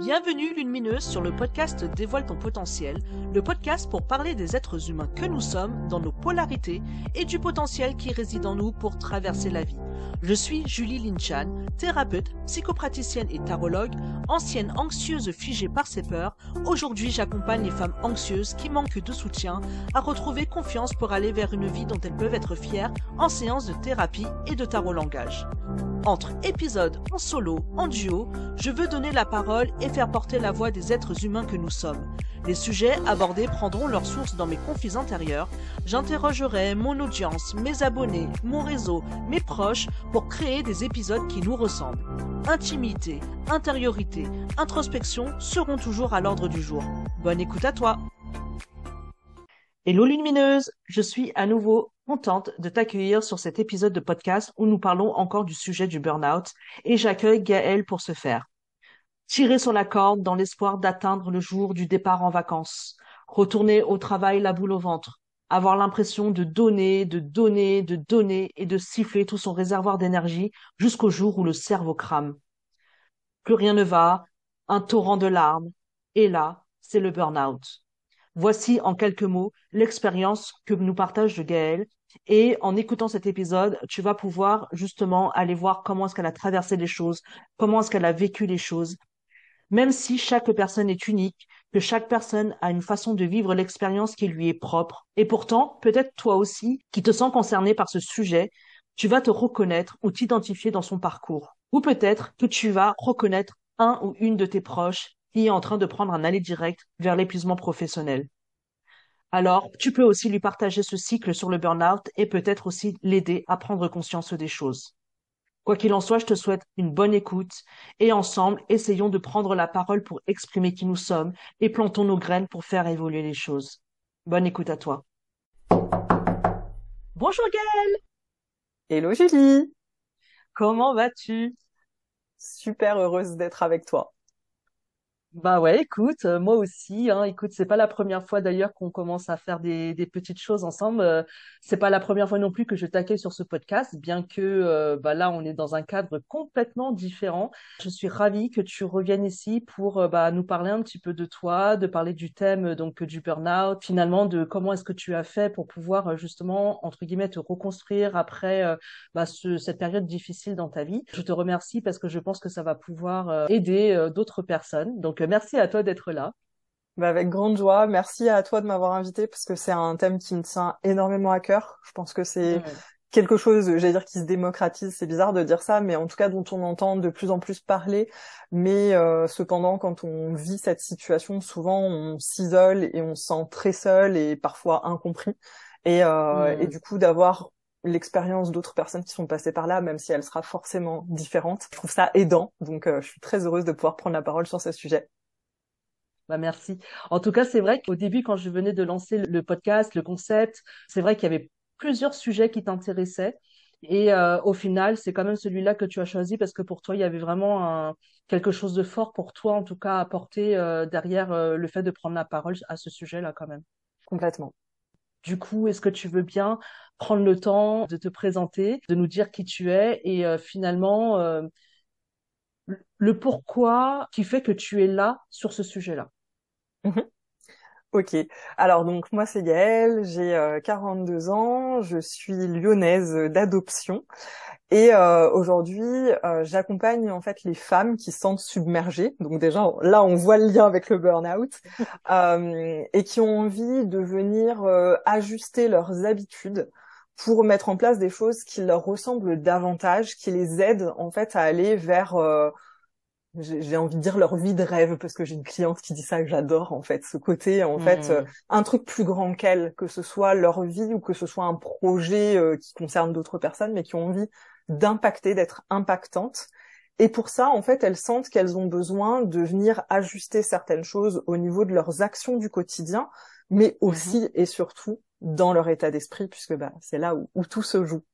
Bienvenue Lumineuse sur le podcast Dévoile ton potentiel, le podcast pour parler des êtres humains que nous sommes dans nos polarités et du potentiel qui réside en nous pour traverser la vie. Je suis Julie Linchan, thérapeute, psychopraticienne et tarologue, ancienne anxieuse figée par ses peurs. Aujourd'hui, j'accompagne les femmes anxieuses qui manquent de soutien à retrouver confiance pour aller vers une vie dont elles peuvent être fières en séance de thérapie et de tarot langage. Entre épisodes en solo, en duo, je veux donner la parole et faire porter la voix des êtres humains que nous sommes. Les sujets abordés prendront leur source dans mes conflits intérieurs. J'interrogerai mon audience, mes abonnés, mon réseau, mes proches pour créer des épisodes qui nous ressemblent. Intimité, intériorité, introspection seront toujours à l'ordre du jour. Bonne écoute à toi. Hello lumineuse, je suis à nouveau contente de t'accueillir sur cet épisode de podcast où nous parlons encore du sujet du burn-out et j'accueille Gaëlle pour ce faire. Tirer sur la corde dans l'espoir d'atteindre le jour du départ en vacances, retourner au travail la boule au ventre, avoir l'impression de donner, de donner, de donner et de siffler tout son réservoir d'énergie jusqu'au jour où le cerveau crame. Plus rien ne va, un torrent de larmes, et là, c'est le burn-out. Voici en quelques mots l'expérience que nous partage Gaëlle et en écoutant cet épisode, tu vas pouvoir justement aller voir comment est-ce qu'elle a traversé les choses, comment est-ce qu'elle a vécu les choses. Même si chaque personne est unique, que chaque personne a une façon de vivre l'expérience qui lui est propre. Et pourtant, peut-être toi aussi, qui te sens concerné par ce sujet, tu vas te reconnaître ou t'identifier dans son parcours. Ou peut-être que tu vas reconnaître un ou une de tes proches qui est en train de prendre un aller direct vers l'épuisement professionnel. Alors, tu peux aussi lui partager ce cycle sur le burn-out et peut-être aussi l'aider à prendre conscience des choses. Quoi qu'il en soit, je te souhaite une bonne écoute et ensemble, essayons de prendre la parole pour exprimer qui nous sommes et plantons nos graines pour faire évoluer les choses. Bonne écoute à toi. Bonjour Gaëlle Hello Julie Comment vas-tu? Super heureuse d'être avec toi. Bah ouais, écoute, euh, moi aussi, hein, écoute, c'est pas la première fois d'ailleurs qu'on commence à faire des, des petites choses ensemble. Euh, c'est pas la première fois non plus que je t'accueille sur ce podcast, bien que euh, bah là on est dans un cadre complètement différent. Je suis ravie que tu reviennes ici pour bah, nous parler un petit peu de toi, de parler du thème donc du burn-out, finalement de comment est-ce que tu as fait pour pouvoir justement entre guillemets te reconstruire après bah, ce, cette période difficile dans ta vie. Je te remercie parce que je pense que ça va pouvoir aider d'autres personnes. Donc merci à toi d'être là. Bah avec grande joie. Merci à toi de m'avoir invité parce que c'est un thème qui me tient énormément à cœur. Je pense que c'est quelque chose, j'allais dire, qui se démocratise. C'est bizarre de dire ça, mais en tout cas dont on entend de plus en plus parler. Mais euh, cependant, quand on vit cette situation, souvent on s'isole et on se sent très seul et parfois incompris. Et, euh, et du coup, d'avoir l'expérience d'autres personnes qui sont passées par là, même si elle sera forcément différente. Je trouve ça aidant, donc euh, je suis très heureuse de pouvoir prendre la parole sur ce sujet. Bah merci. En tout cas, c'est vrai qu'au début, quand je venais de lancer le podcast, le concept, c'est vrai qu'il y avait plusieurs sujets qui t'intéressaient. Et euh, au final, c'est quand même celui-là que tu as choisi parce que pour toi, il y avait vraiment un, quelque chose de fort pour toi, en tout cas, à apporter euh, derrière euh, le fait de prendre la parole à ce sujet-là quand même. Complètement. Du coup, est-ce que tu veux bien prendre le temps de te présenter, de nous dire qui tu es et finalement le pourquoi qui fait que tu es là sur ce sujet-là? Mmh ok. Alors donc moi c'est Gaëlle, j'ai 42 euh, ans, je suis lyonnaise d'adoption et euh, aujourd'hui euh, j'accompagne en fait les femmes qui se sentent submergées. Donc déjà là on voit le lien avec le burn-out et qui ont envie de venir ajuster leurs habitudes pour mettre en place des choses qui leur ressemblent davantage, qui les aident en fait à aller vers j'ai envie de dire leur vie de rêve parce que j'ai une cliente qui dit ça que j'adore en fait ce côté en fait euh, un truc plus grand qu'elle que ce soit leur vie ou que ce soit un projet euh, qui concerne d'autres personnes mais qui ont envie d'impacter d'être impactantes et pour ça en fait elles sentent qu'elles ont besoin de venir ajuster certaines choses au niveau de leurs actions du quotidien mais mmh aussi et surtout dans leur état d'esprit puisque bah c'est là où, tout se joue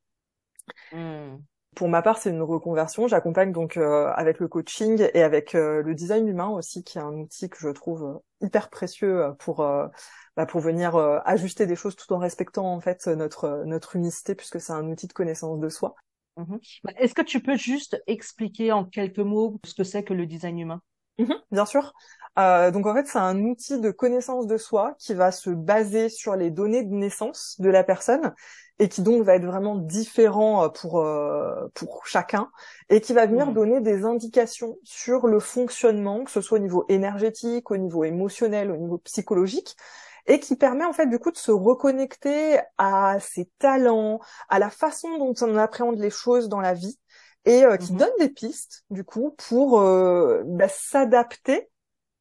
mmh. Pour ma part, c'est une reconversion. J'accompagne donc euh, avec le coaching et avec euh, le design humain aussi, qui est un outil que je trouve euh, hyper précieux pour bah, pour venir ajuster des choses tout en respectant en fait notre notre unicité, puisque c'est un outil de connaissance de soi. Mmh Est-ce que tu peux juste expliquer en quelques mots ce que c'est que le design humain? Mhm, bien sûr. Euh, donc en fait, c'est un outil de connaissance de soi qui va se baser sur les données de naissance de la personne et qui donc va être vraiment différent euh, pour euh, pour chacun et qui va venir Mhm. donner des indications sur le fonctionnement, que ce soit au niveau énergétique, au niveau émotionnel, au niveau psychologique et qui permet en fait du coup de se reconnecter à ses talents, à la façon dont on appréhende les choses dans la vie et euh, qui Mhm. donne des pistes du coup pour euh, bah, s'adapter,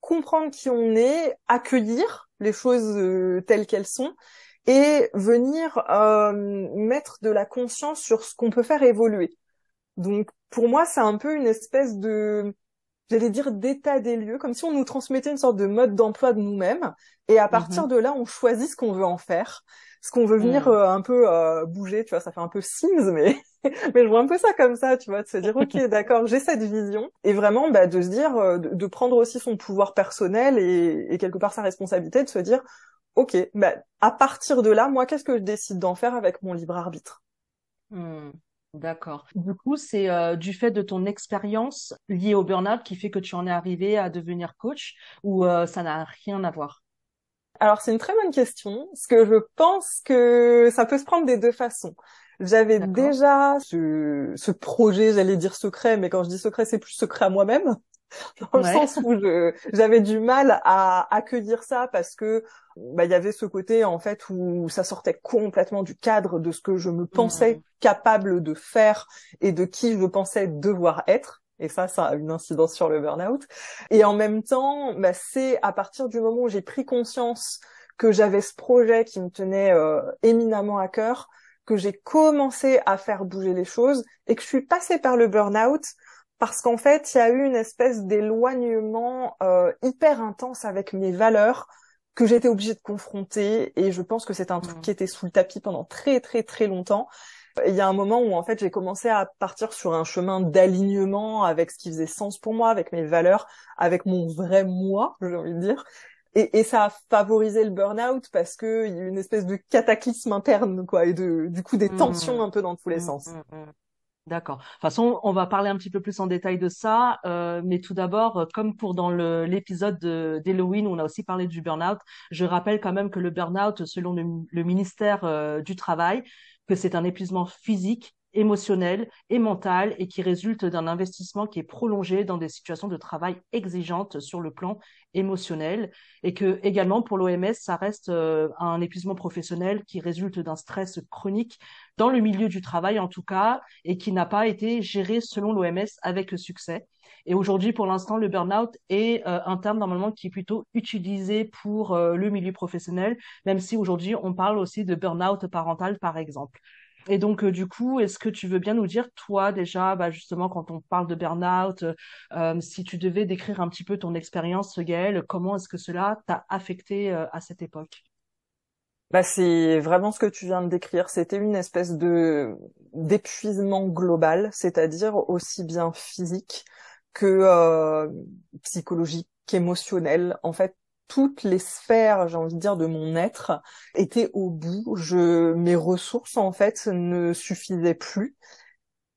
comprendre qui on est, accueillir les choses euh, telles qu'elles sont et venir euh, mettre de la conscience sur ce qu'on peut faire évoluer. Donc pour moi, c'est un peu une espèce de j'allais dire d'état des lieux, comme si on nous transmettait une sorte de mode d'emploi de nous-mêmes, et à partir Mhm. de là, on choisit ce qu'on veut en faire, ce qu'on veut venir Mhm. euh, un peu euh, bouger, tu vois, ça fait un peu Sims, mais mais je vois un peu ça comme ça, tu vois, de se dire ok, d'accord, j'ai cette vision, et vraiment bah, de se dire, euh, de, de prendre aussi son pouvoir personnel et, et quelque part sa responsabilité, de se dire ok, bah, à partir de là, moi, qu'est-ce que je décide d'en faire avec mon libre arbitre? Hmm, D'accord. Du coup, c'est euh, du fait de ton expérience liée au burn-out qui fait que tu en es arrivé à devenir coach ou euh, ça n'a rien à voir? Alors c'est une très bonne question, parce que je pense que ça peut se prendre des deux façons. J'avais déjà ce, ce projet, j'allais dire secret, mais quand je dis secret, c'est plus secret à moi-même, dans le Ouais. sens où j'avais du mal à accueillir ça parce que bah, il y avait ce côté en fait où ça sortait complètement du cadre de ce que je me pensais capable de faire et de qui je pensais devoir être. Et ça, ça a une incidence sur le burn-out. Et en même temps, bah, c'est à partir du moment où j'ai pris conscience que j'avais ce projet qui me tenait euh, éminemment à cœur, que j'ai commencé à faire bouger les choses et que je suis passée par le burn-out parce qu'en fait, il y a eu une espèce d'éloignement euh, hyper intense avec mes valeurs que j'étais obligée de confronter et je pense que c'est un truc Hmm. qui était sous le tapis pendant très très très longtemps. Il y a un moment où en fait j'ai commencé à partir sur un chemin d'alignement avec ce qui faisait sens pour moi, avec mes valeurs, avec mon vrai moi, j'ai envie de dire. Et, et ça a favorisé le burn-out parce que il y a eu une espèce de cataclysme interne, quoi, et de, du coup des Hmm. tensions un peu dans tous les Hmm, sens. D'accord. De toute façon, on va parler un petit peu plus en détail de ça, euh, mais tout d'abord, euh, comme pour dans l'épisode de- d'Halloween on a aussi parlé du burn-out, je rappelle quand même que le burn-out, selon le, le ministère euh, du Travail, que c'est un épuisement physique, émotionnel et mental et qui résulte d'un investissement qui est prolongé dans des situations de travail exigeantes sur le plan émotionnel et que également pour l'OMS, ça reste euh, un épuisement professionnel qui résulte d'un stress chronique dans le milieu du travail en tout cas et qui n'a pas été géré selon l'OMS avec succès. Et aujourd'hui, pour l'instant, le burn-out est euh, un terme normalement qui est plutôt utilisé pour euh, le milieu professionnel, même si aujourd'hui on parle aussi de burn-out parental par exemple. Et donc, euh, du coup, est-ce que tu veux bien nous dire, toi, déjà, bah, justement, quand on parle de burn-out, euh, si tu devais décrire un petit peu ton expérience, Gaëlle, comment est-ce que cela t'a affecté euh, à cette époque? Bah, c'est vraiment ce que tu viens de décrire. C'était une espèce de d'épuisement global, c'est-à-dire aussi bien physique que euh, psychologique, qu'émotionnel. En fait, toutes les sphères, j'ai envie de dire, de mon être étaient au bout. Je, mes ressources, en fait, ne suffisaient plus.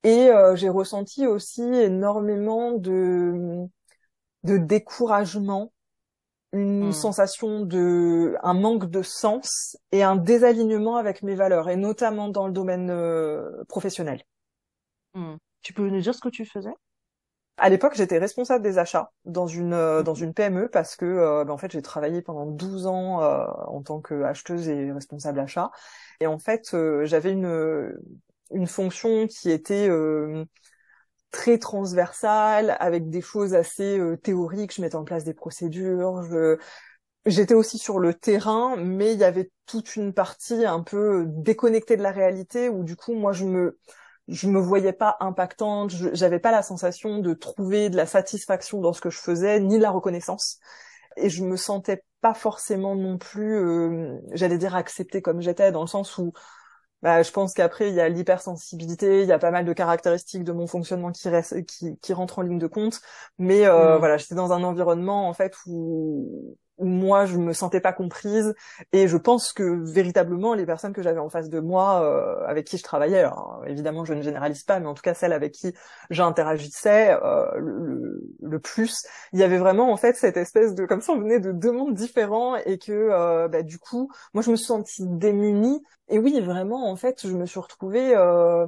Et euh, j'ai ressenti aussi énormément de de découragement une Hmm. sensation de un manque de sens et un désalignement avec mes valeurs et notamment dans le domaine euh, professionnel. Hmm. Tu peux nous dire ce que tu faisais? À l'époque, j'étais responsable des achats dans une euh, dans Mhm. une PME parce que euh, ben, en fait, j'ai travaillé pendant 12 ans euh, en tant qu'acheteuse et responsable achat et en fait, euh, j'avais une une fonction qui était euh, très transversale avec des choses assez euh, théoriques, je mettais en place des procédures, je J'étais aussi sur le terrain, mais il y avait toute une partie un peu déconnectée de la réalité où du coup moi je me je me voyais pas impactante, je- j'avais pas la sensation de trouver de la satisfaction dans ce que je faisais ni de la reconnaissance et je me sentais pas forcément non plus euh, j'allais dire acceptée comme j'étais dans le sens où bah, je pense qu'après il y a l'hypersensibilité, il y a pas mal de caractéristiques de mon fonctionnement qui restent, qui, qui rentrent en ligne de compte, mais euh, Hmm. voilà, j'étais dans un environnement en fait où où moi je me sentais pas comprise. Et je pense que véritablement les personnes que j'avais en face de moi euh, avec qui je travaillais alors évidemment je ne généralise pas mais en tout cas celles avec qui j'interagissais euh, le, le, plus il y avait vraiment en fait cette espèce de comme ça on venait de deux mondes différents et que euh, bah, du coup moi je me suis sentie démunie. Et oui vraiment en fait je me suis retrouvée euh,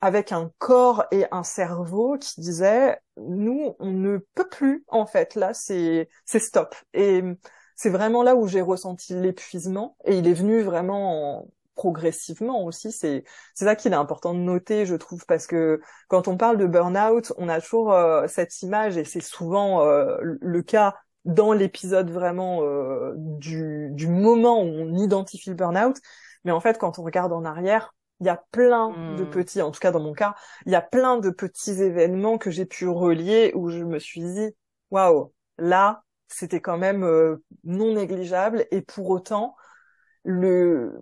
avec un corps et un cerveau qui disaient nous on ne peut plus en fait. Là c'est c'est stop. Et c'est vraiment là où j'ai ressenti l'épuisement. Et il est venu vraiment progressivement aussi. C'est c'est ça qu'il est important de noter je trouve parce que quand on parle de burn-out on a toujours euh, cette image et c'est souvent euh, le cas dans l'épisode vraiment euh, du du moment où on identifie le burn-out. Mais en fait quand on regarde en arrière il y a plein de hmm. petits, en tout cas dans mon cas, il y a plein de petits événements que j'ai pu relier où je me suis dit, waouh, là, c'était quand même euh, non négligeable et pour autant, le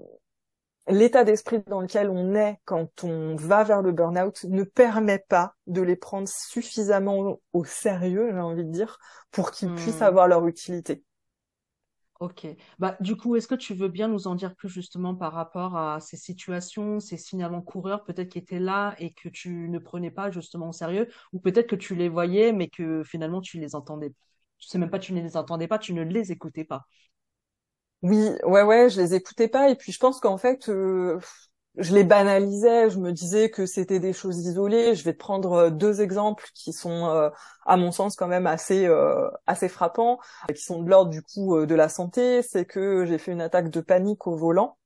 l'état d'esprit dans lequel on est quand on va vers le burn-out ne permet pas de les prendre suffisamment au sérieux, j'ai envie de dire, pour qu'ils puissent hmm. avoir leur utilité. Ok. Bah, du coup, est-ce que tu veux bien nous en dire plus justement par rapport à ces situations, ces signalements coureurs peut-être qui étaient là et que tu ne prenais pas justement au sérieux, ou peut-être que tu les voyais mais que finalement tu les entendais. Tu sais même pas, tu ne les entendais pas, tu ne les écoutais pas? Oui, ouais, ouais, je les écoutais pas et puis je pense qu'en fait, euh, je les banalisais, je me disais que c'était des choses isolées. Je vais te prendre euh, deux exemples qui sont, euh, à mon sens, quand même assez euh, assez frappants, qui sont de l'ordre du coup de la santé. C'est que j'ai fait une attaque de panique au volant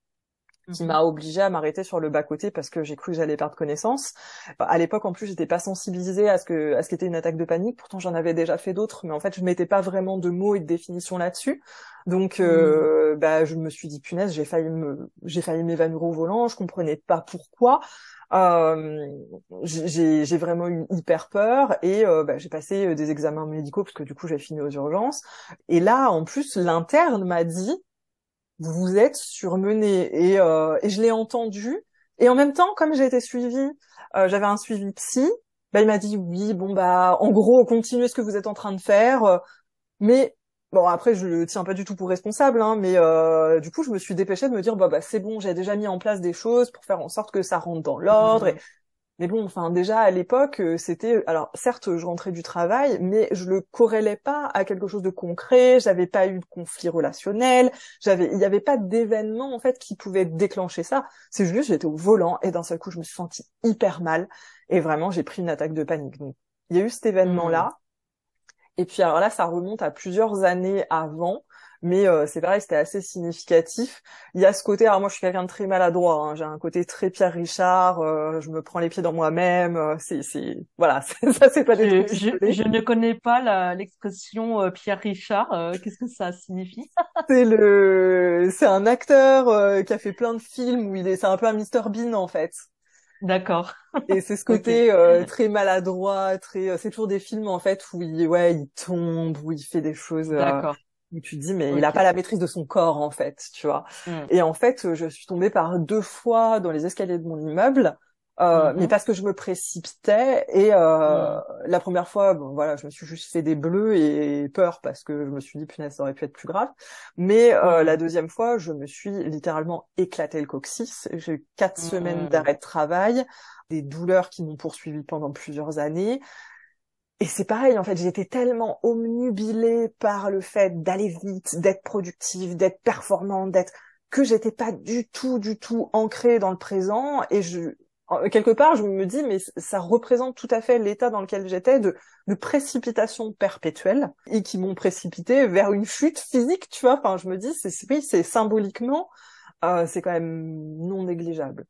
qui mhm. m'a obligée à m'arrêter sur le bas côté parce que j'ai cru que j'allais perdre connaissance. À l'époque, en plus, j'étais pas sensibilisée à ce que à ce qu'était une attaque de panique. Pourtant, j'en avais déjà fait d'autres, mais en fait, je mettais pas vraiment de mots et de définitions là-dessus. Donc, euh, mhm. bah, je me suis dit punaise, j'ai failli me, j'ai failli m'évanouir au volant. Je comprenais pas pourquoi. Euh, j'ai vraiment eu hyper peur et euh, bah, j'ai passé euh, des examens médicaux parce que du coup j'ai fini aux urgences. Et là, en plus, l'interne m'a dit vous vous êtes surmené. Et, euh, et je l'ai entendu. Et en même temps comme j'ai été suivie euh, j'avais un suivi psy bah il m'a dit oui bon bah en gros continuez ce que vous êtes en train de faire. Mais bon après je le tiens pas du tout pour responsable hein, mais euh, du coup je me suis dépêchée de me dire bah, bah c'est bon j'ai déjà mis en place des choses pour faire en sorte que ça rentre dans l'ordre et mais bon, enfin déjà à l'époque, euh, c'était alors certes je rentrais du travail, mais je le corrélais pas à quelque chose de concret. J'avais pas eu de conflit relationnel. J'avais, il n'y avait pas d'événement en fait qui pouvait déclencher ça. C'est juste j'étais au volant et d'un seul coup je me suis sentie hyper mal et vraiment j'ai pris une attaque de panique. Donc il y a eu cet événement là. Mmh. Et puis alors là ça remonte à plusieurs années avant mais euh, c'est pareil, c'était assez significatif. Il y a ce côté, alors moi je suis quelqu'un de très maladroit, hein, j'ai un côté très Pierre Richard, euh, je me prends les pieds dans moi-même, euh, c'est, c'est, voilà, ça c'est pas des je, je, je, ne connais pas l'expression Pierre Richard, qu'est-ce que ça signifie? C'est le, c'est un acteur qui a fait plein de films où il est, c'est un peu un Mr Bean en fait. D'accord. Et c'est ce côté très maladroit, très, c'est toujours des films en fait où il, ouais, il tombe, où il fait des choses. D'accord où tu dis mais il a pas la maîtrise de son corps en fait, tu vois. Mm. Et en fait, je suis tombée par deux fois dans les escaliers de mon immeuble. Euh, mais mm-hmm. parce que je me précipitais et euh, mm. la première fois bon voilà je me suis juste fait des bleus et peur parce que je me suis dit punaise ça aurait pu être plus grave mais euh, mm. la deuxième fois je me suis littéralement éclaté le coccyx j'ai eu quatre semaines d'arrêt de travail des douleurs qui m'ont poursuivi pendant plusieurs années et c'est pareil, en fait, j'étais tellement omnubilée par le fait d'aller vite, d'être productive, d'être performante, d'être que j'étais pas du tout, du tout ancrée dans le présent. Et je, quelque part, je me dis, mais ça représente tout à fait l'état dans lequel j'étais de, de précipitation perpétuelle et qui m'ont précipité vers une chute physique, tu vois. Enfin, je me dis, c'est, oui, c'est symboliquement, euh, c'est quand même non négligeable.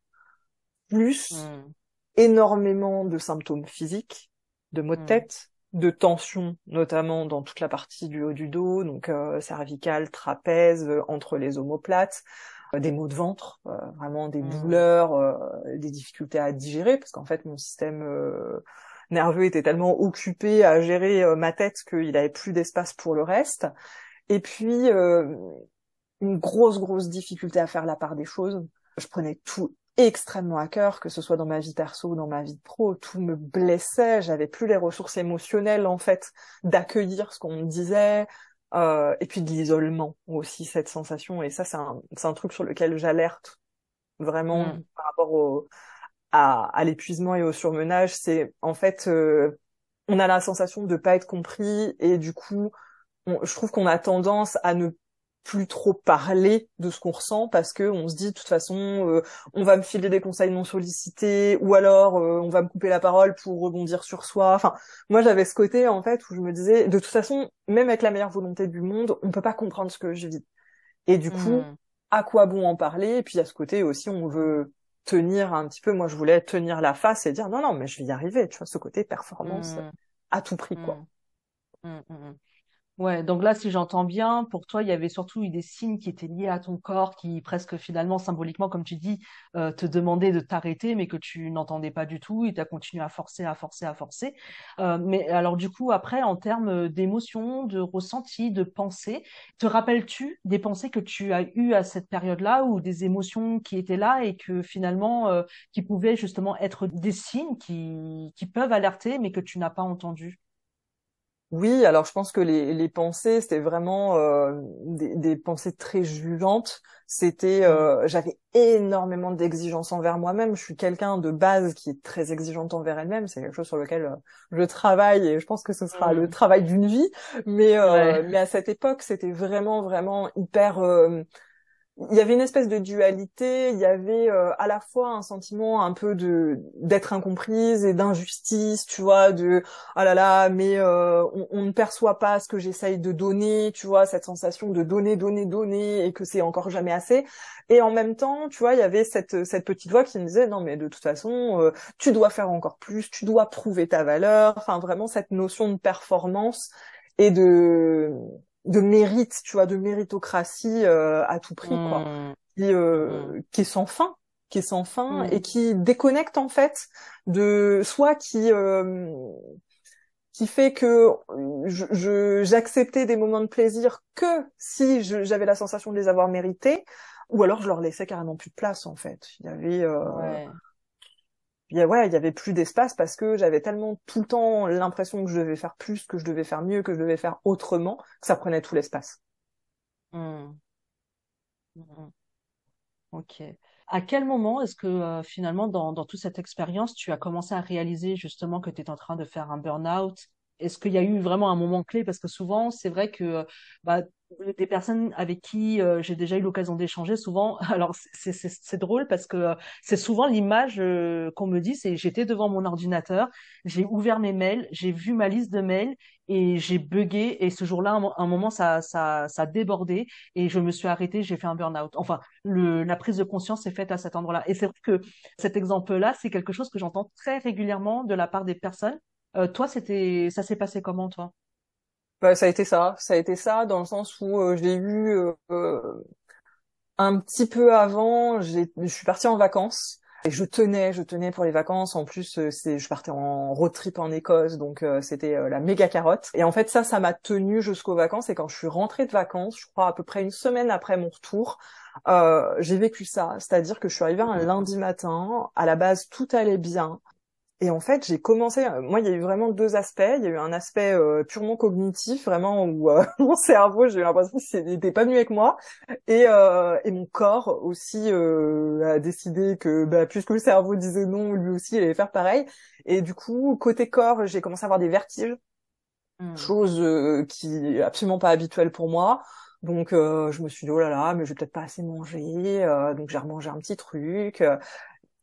Plus mmh. énormément de symptômes physiques de maux de hmm. tête, de tension, notamment dans toute la partie du haut du dos, donc euh, cervical, trapèze, euh, entre les omoplates, euh, des maux de ventre, vraiment des hmm. douleurs, des difficultés à digérer, parce qu'en fait mon système nerveux était tellement occupé à gérer ma tête qu'il avait plus d'espace pour le reste. Et puis une grosse grosse difficulté à faire la part des choses. Je prenais tout extrêmement à cœur, que ce soit dans ma vie perso ou dans ma vie pro, tout me blessait, j'avais plus les ressources émotionnelles en fait d'accueillir ce qu'on me disait. euh, et puis de l'isolement aussi cette sensation et ça c'est un c'est un truc sur lequel j'alerte vraiment Mm. par rapport au à, à l'épuisement et au surmenage c'est en fait euh, on a la sensation de pas être compris et du coup on- je trouve qu'on a tendance à ne plus trop parler de ce qu'on ressent parce que on se dit de toute façon euh, on va me filer des conseils non sollicités ou alors euh, on va me couper la parole pour rebondir sur soi. Enfin, moi j'avais ce côté en fait où je me disais de toute façon même avec la meilleure volonté du monde, on peut pas comprendre ce que je vis. Et du coup, Mm. à quoi bon en parler? Et puis à ce côté aussi on veut tenir un petit peu moi je voulais tenir la face et dire non non mais je vais y arriver, tu vois ce côté performance Mm. à tout prix quoi. Mm. Ouais, donc là, si j'entends bien, pour toi, il y avait surtout eu des signes qui étaient liés à ton corps, qui presque finalement, symboliquement, comme tu dis, euh, te demandaient de t'arrêter, mais que tu n'entendais pas du tout, et tu as continué à forcer, à forcer, à forcer. Euh, mais alors du coup, après, en termes d'émotions, de ressentis, de pensées, te rappelles-tu des pensées que tu as eues à cette période-là, ou des émotions qui étaient là et que finalement, euh, qui pouvaient justement être des signes qui, qui peuvent alerter, mais que tu n'as pas entendu? Oui, alors je pense que les, les pensées, c'était vraiment euh, des, des pensées très jugeantes. C'était, Mm. euh, j'avais énormément d'exigences envers moi-même. Je suis quelqu'un de base qui est très exigeante envers elle-même. C'est quelque chose sur lequel euh, je travaille et je pense que ce sera le Mm. travail d'une vie. Mais euh, Ouais. mais à cette époque, c'était vraiment vraiment hyper. Il y avait une espèce de dualité, il y avait euh, à la fois un sentiment un peu de d'être incomprise et d'injustice, tu vois, de ah là là, mais euh, on, on ne perçoit pas ce que j'essaye de donner, tu vois, cette sensation de donner, donner, donner et que c'est encore jamais assez. Et en même temps, tu vois, il y avait cette cette petite voix qui me disait non mais de toute façon, euh, tu dois faire encore plus, tu dois prouver ta valeur, enfin vraiment cette notion de performance et de de mérite, tu vois, de méritocratie euh, à tout prix, quoi, Mm. qui, euh, qui est sans fin, qui est sans fin Mm. et qui déconnecte en fait de soit qui euh, qui fait que je je- j'acceptais des moments de plaisir que si j'avais la sensation de les avoir mérités, ou alors je leur laissais carrément plus de place en fait. Il y avait euh, Ouais. Ouais, il y avait plus d'espace parce que j'avais tellement tout le temps l'impression que je devais faire plus, que je devais faire mieux, que je devais faire autrement, que ça prenait tout l'espace. Mm. Mm. Ok. À quel moment est-ce que euh, finalement, dans, dans toute cette expérience, tu as commencé à réaliser justement que tu étais en train de faire un burn-out? Est-ce qu'il y a eu vraiment un moment clé? Parce que souvent, c'est vrai que bah, des personnes avec qui euh, j'ai déjà eu l'occasion d'échanger, souvent, alors c'est drôle parce que euh, c'est souvent l'image euh, qu'on me dit, c'est j'étais devant mon ordinateur, j'ai ouvert mes mails, j'ai vu ma liste de mails et j'ai buggé et ce jour-là, un, un moment, ça, ça, ça débordé et je me suis arrêtée, j'ai fait un burn-out. Enfin, le, la prise de conscience est faite à cet endroit-là. Et c'est vrai que cet exemple-là, c'est quelque chose que j'entends très régulièrement de la part des personnes. Toi, c'était, ça s'est passé comment, toi? Bah, ça a été ça, ça a été ça dans le sens où euh, j'ai eu euh, euh, un petit peu avant, je suis partie en vacances et je tenais, je tenais pour les vacances. En plus, euh, c'est, je partais en road trip en Écosse, donc euh, c'était euh, la méga carotte. Et en fait, ça, ça m'a tenue jusqu'aux vacances. Et quand je suis rentrée de vacances, je crois à peu près une semaine après mon retour, euh, j'ai vécu ça. C'est-à-dire que je suis arrivée un lundi matin. À la base, tout allait bien. Et en fait, j'ai commencé. euh, Moi, il y a eu vraiment deux aspects. Il y a eu un aspect euh, purement cognitif, vraiment où euh, mon cerveau, j'ai eu l'impression qu'il n'était pas venu avec moi, et euh, et mon corps aussi euh, a décidé que, bah, puisque le cerveau disait non, lui aussi, il allait faire pareil. Et du coup, côté corps, j'ai commencé à avoir des vertiges, Hmm. chose euh, qui est absolument pas habituelle pour moi. Donc, euh, je me suis dit oh là là, mais je vais peut-être pas assez manger. euh, donc, j'ai remangé un petit truc. euh,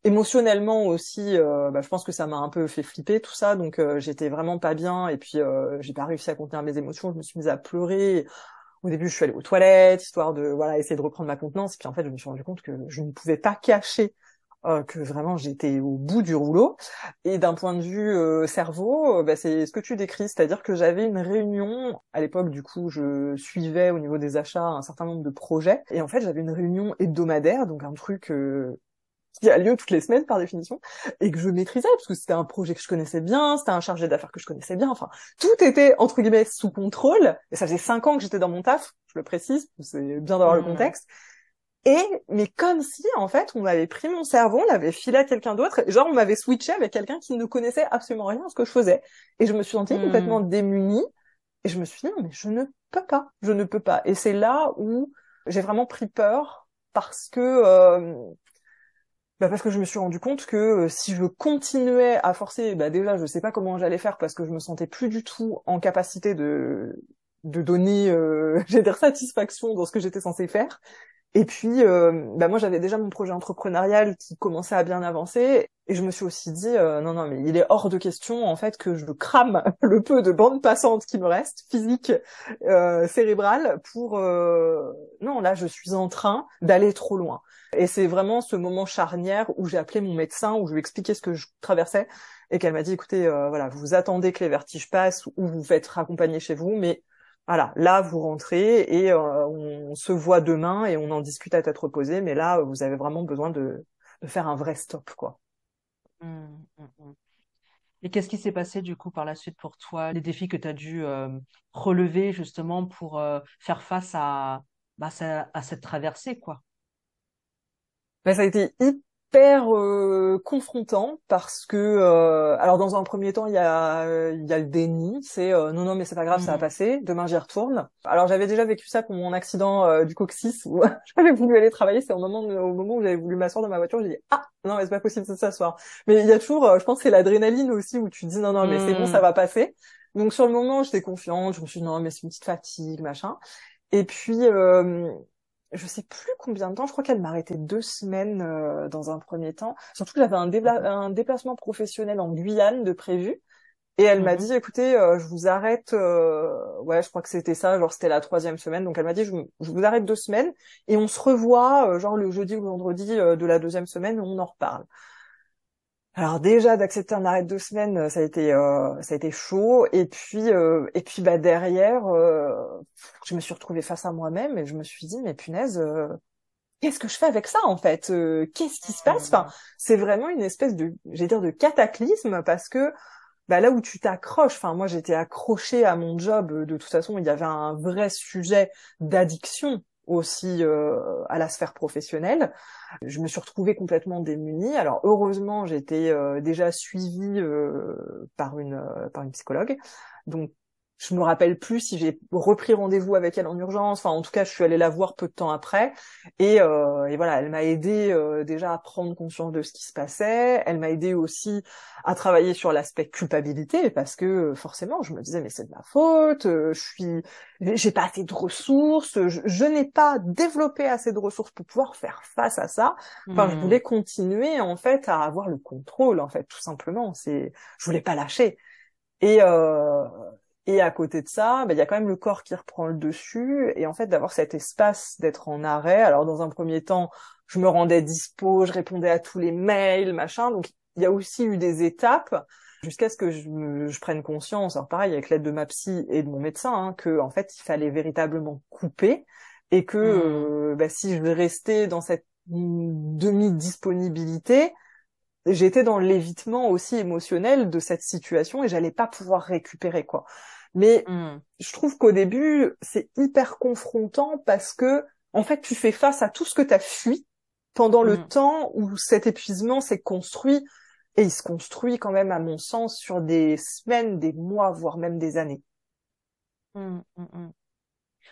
émotionnellement aussi, euh, bah, je pense que ça m'a un peu fait flipper tout ça, donc euh, j'étais vraiment pas bien et puis euh, j'ai pas réussi à contenir mes émotions, je me suis mise à pleurer. Au début, je suis allée aux toilettes histoire de voilà essayer de reprendre ma contenance, et puis en fait, je me suis rendu compte que je ne pouvais pas cacher que vraiment j'étais au bout du rouleau. Et d'un point de vue cerveau, bah, c'est ce que tu décris, c'est-à-dire que j'avais une réunion. À l'époque, du coup, je suivais au niveau des achats un certain nombre de projets, et en fait, j'avais une réunion hebdomadaire, donc un truc qui a lieu toutes les semaines par définition et que je maîtrisais parce que c'était un projet que je connaissais bien, c'était un chargé d'affaires que je connaissais bien, enfin tout était entre guillemets sous contrôle et ça faisait cinq ans que j'étais dans mon taf, je le précise, c'est bien d'avoir le Mmh. contexte. Et mais comme si en fait on m'avait pris mon cerveau, on l'avait filé à quelqu'un d'autre, genre on m'avait switché avec quelqu'un qui ne connaissait absolument rien à ce que je faisais et je me suis sentie Mm. complètement démunie Et je me suis dit, non, mais je ne peux pas, je ne peux pas. Et c'est là où j'ai vraiment pris peur parce que euh, bah parce que je me suis rendu compte que euh, si je continuais à forcer, bah déjà je sais pas comment j'allais faire parce que je me sentais plus du tout en capacité de donner euh, j'ai des satisfactions dans ce que j'étais censée faire. Et puis, euh, bah moi, j'avais déjà mon projet entrepreneurial qui commençait à bien avancer, et je me suis aussi dit, euh, non, non, mais il est hors de question, en fait, que je crame le peu de bande passante qui me reste, physique, cérébrale, pour... Non, là, je suis en train d'aller trop loin. Et c'est vraiment ce moment charnière où j'ai appelé mon médecin, où je lui ai expliqué ce que je traversais, et qu'elle m'a dit, écoutez, euh, voilà, vous attendez que les vertiges passent, ou vous faites raccompagner chez vous, mais voilà, là vous rentrez et euh, on se voit demain et on en discute à tête reposée, mais là vous avez vraiment besoin de, faire un vrai stop, quoi. Mmh, mmh, mmh. Et qu'est-ce qui s'est passé du coup par la suite pour toi, les défis que tu as dû euh, relever justement pour faire face à, bah, à cette traversée, quoi? Ben, Ça a été hyper euh, confrontant parce que euh, alors dans un premier temps il y a il y a le déni c'est euh, non non mais c'est pas grave ça va mmh. passer demain j'y retourne alors j'avais déjà vécu ça pour mon accident du coccyx où j'avais voulu aller travailler c'est au moment au moment où j'avais voulu m'asseoir dans ma voiture j'ai dit ah non mais c'est pas possible de s'asseoir mais il y a toujours je pense c'est l'adrénaline aussi où tu dis non non mais c'est bon ça mmh. va passer donc sur le moment j'étais confiante je me suis dit non mais c'est une petite fatigue machin et puis je sais plus combien de temps, je crois qu'elle m'a arrêté deux semaines euh, dans un premier temps. Surtout que j'avais un, un, déplacement professionnel en Guyane de prévu. Et elle m'a mhm. dit, écoutez, euh, je vous arrête, euh, ouais, je crois que c'était ça, genre c'était la troisième semaine. Donc elle m'a dit, je, je, vous arrête deux semaines et on se revoit, genre le jeudi ou le vendredi de la deuxième semaine, on en reparle. Alors déjà d'accepter un arrêt de deux semaines, euh, ça a été euh, ça a été chaud. Et puis euh, et puis bah derrière, je me suis retrouvée face à moi-même et je me suis dit mais punaise, qu'est-ce que je fais avec ça en fait Qu'est-ce qui se passe? Enfin, c'est vraiment une espèce de, j'ai dire de cataclysme parce que bah là où tu t'accroches, enfin moi j'étais accrochée à mon job. De toute façon, il y avait un vrai sujet d'addiction aussi euh, à la sphère professionnelle. Je me suis retrouvée complètement démunie. Alors heureusement, j'étais euh, déjà suivie euh, par une par une psychologue. Donc je me rappelle plus si j'ai repris rendez-vous avec elle en urgence. Enfin, en tout cas, je suis allée la voir peu de temps après. Et, euh, et voilà, elle m'a aidé euh, déjà à prendre conscience de ce qui se passait. Elle m'a aidé aussi à travailler sur l'aspect culpabilité parce que forcément, je me disais mais c'est de ma faute. Euh, je suis, j'ai pas assez de ressources. Je, n'ai pas développé assez de ressources pour pouvoir faire face à ça. Enfin, je mmh. voulais continuer en fait à avoir le contrôle en fait, tout simplement. C'est, je voulais pas lâcher. Et, euh, et à côté de ça, bah, il y a quand même le corps qui reprend le dessus. Et en fait, d'avoir cet espace d'être en arrêt. Alors, dans un premier temps, je me rendais dispo, je répondais à tous les mails, machin. Donc, il y a aussi eu des étapes jusqu'à ce que je, prenne conscience, alors pareil avec l'aide de ma psy et de mon médecin, hein, que en fait il fallait véritablement couper et que mmh. euh, bah, si je restais dans cette demi-disponibilité, j'étais dans l'évitement aussi émotionnel de cette situation et j'allais pas pouvoir récupérer quoi. Mais hmm. je trouve qu'au début, c'est hyper confrontant parce que, en fait, tu fais face à tout ce que tu as fui pendant le hmm. temps où cet épuisement s'est construit. Et il se construit quand même, à mon sens, sur des semaines, des mois, voire même des années. Hmm,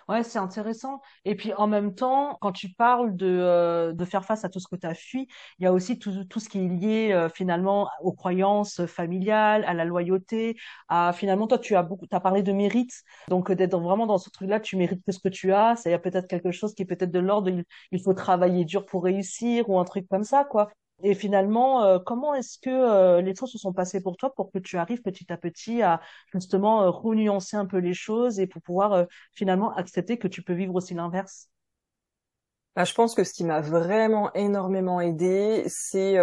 Ouais, c'est intéressant. Et puis en même temps, quand tu parles de, euh, de faire face à tout ce que tu as fui, il y a aussi tout, tout ce qui est lié euh, finalement aux croyances familiales, à la loyauté, à finalement toi tu as beaucoup, as parlé de mérite, donc d'être vraiment dans ce truc-là, tu mérites que ce que tu as. A peut-être quelque chose qui est peut-être de l'ordre, il faut travailler dur pour réussir ou un truc comme ça, quoi. Et finalement, euh, comment est-ce que euh, les choses se sont passées pour toi pour que tu arrives petit à petit à justement euh, renuancer un peu les choses et pour pouvoir finalement accepter que tu peux vivre aussi l'inverse? Bah, je pense que ce qui m'a vraiment énormément aidé, c'est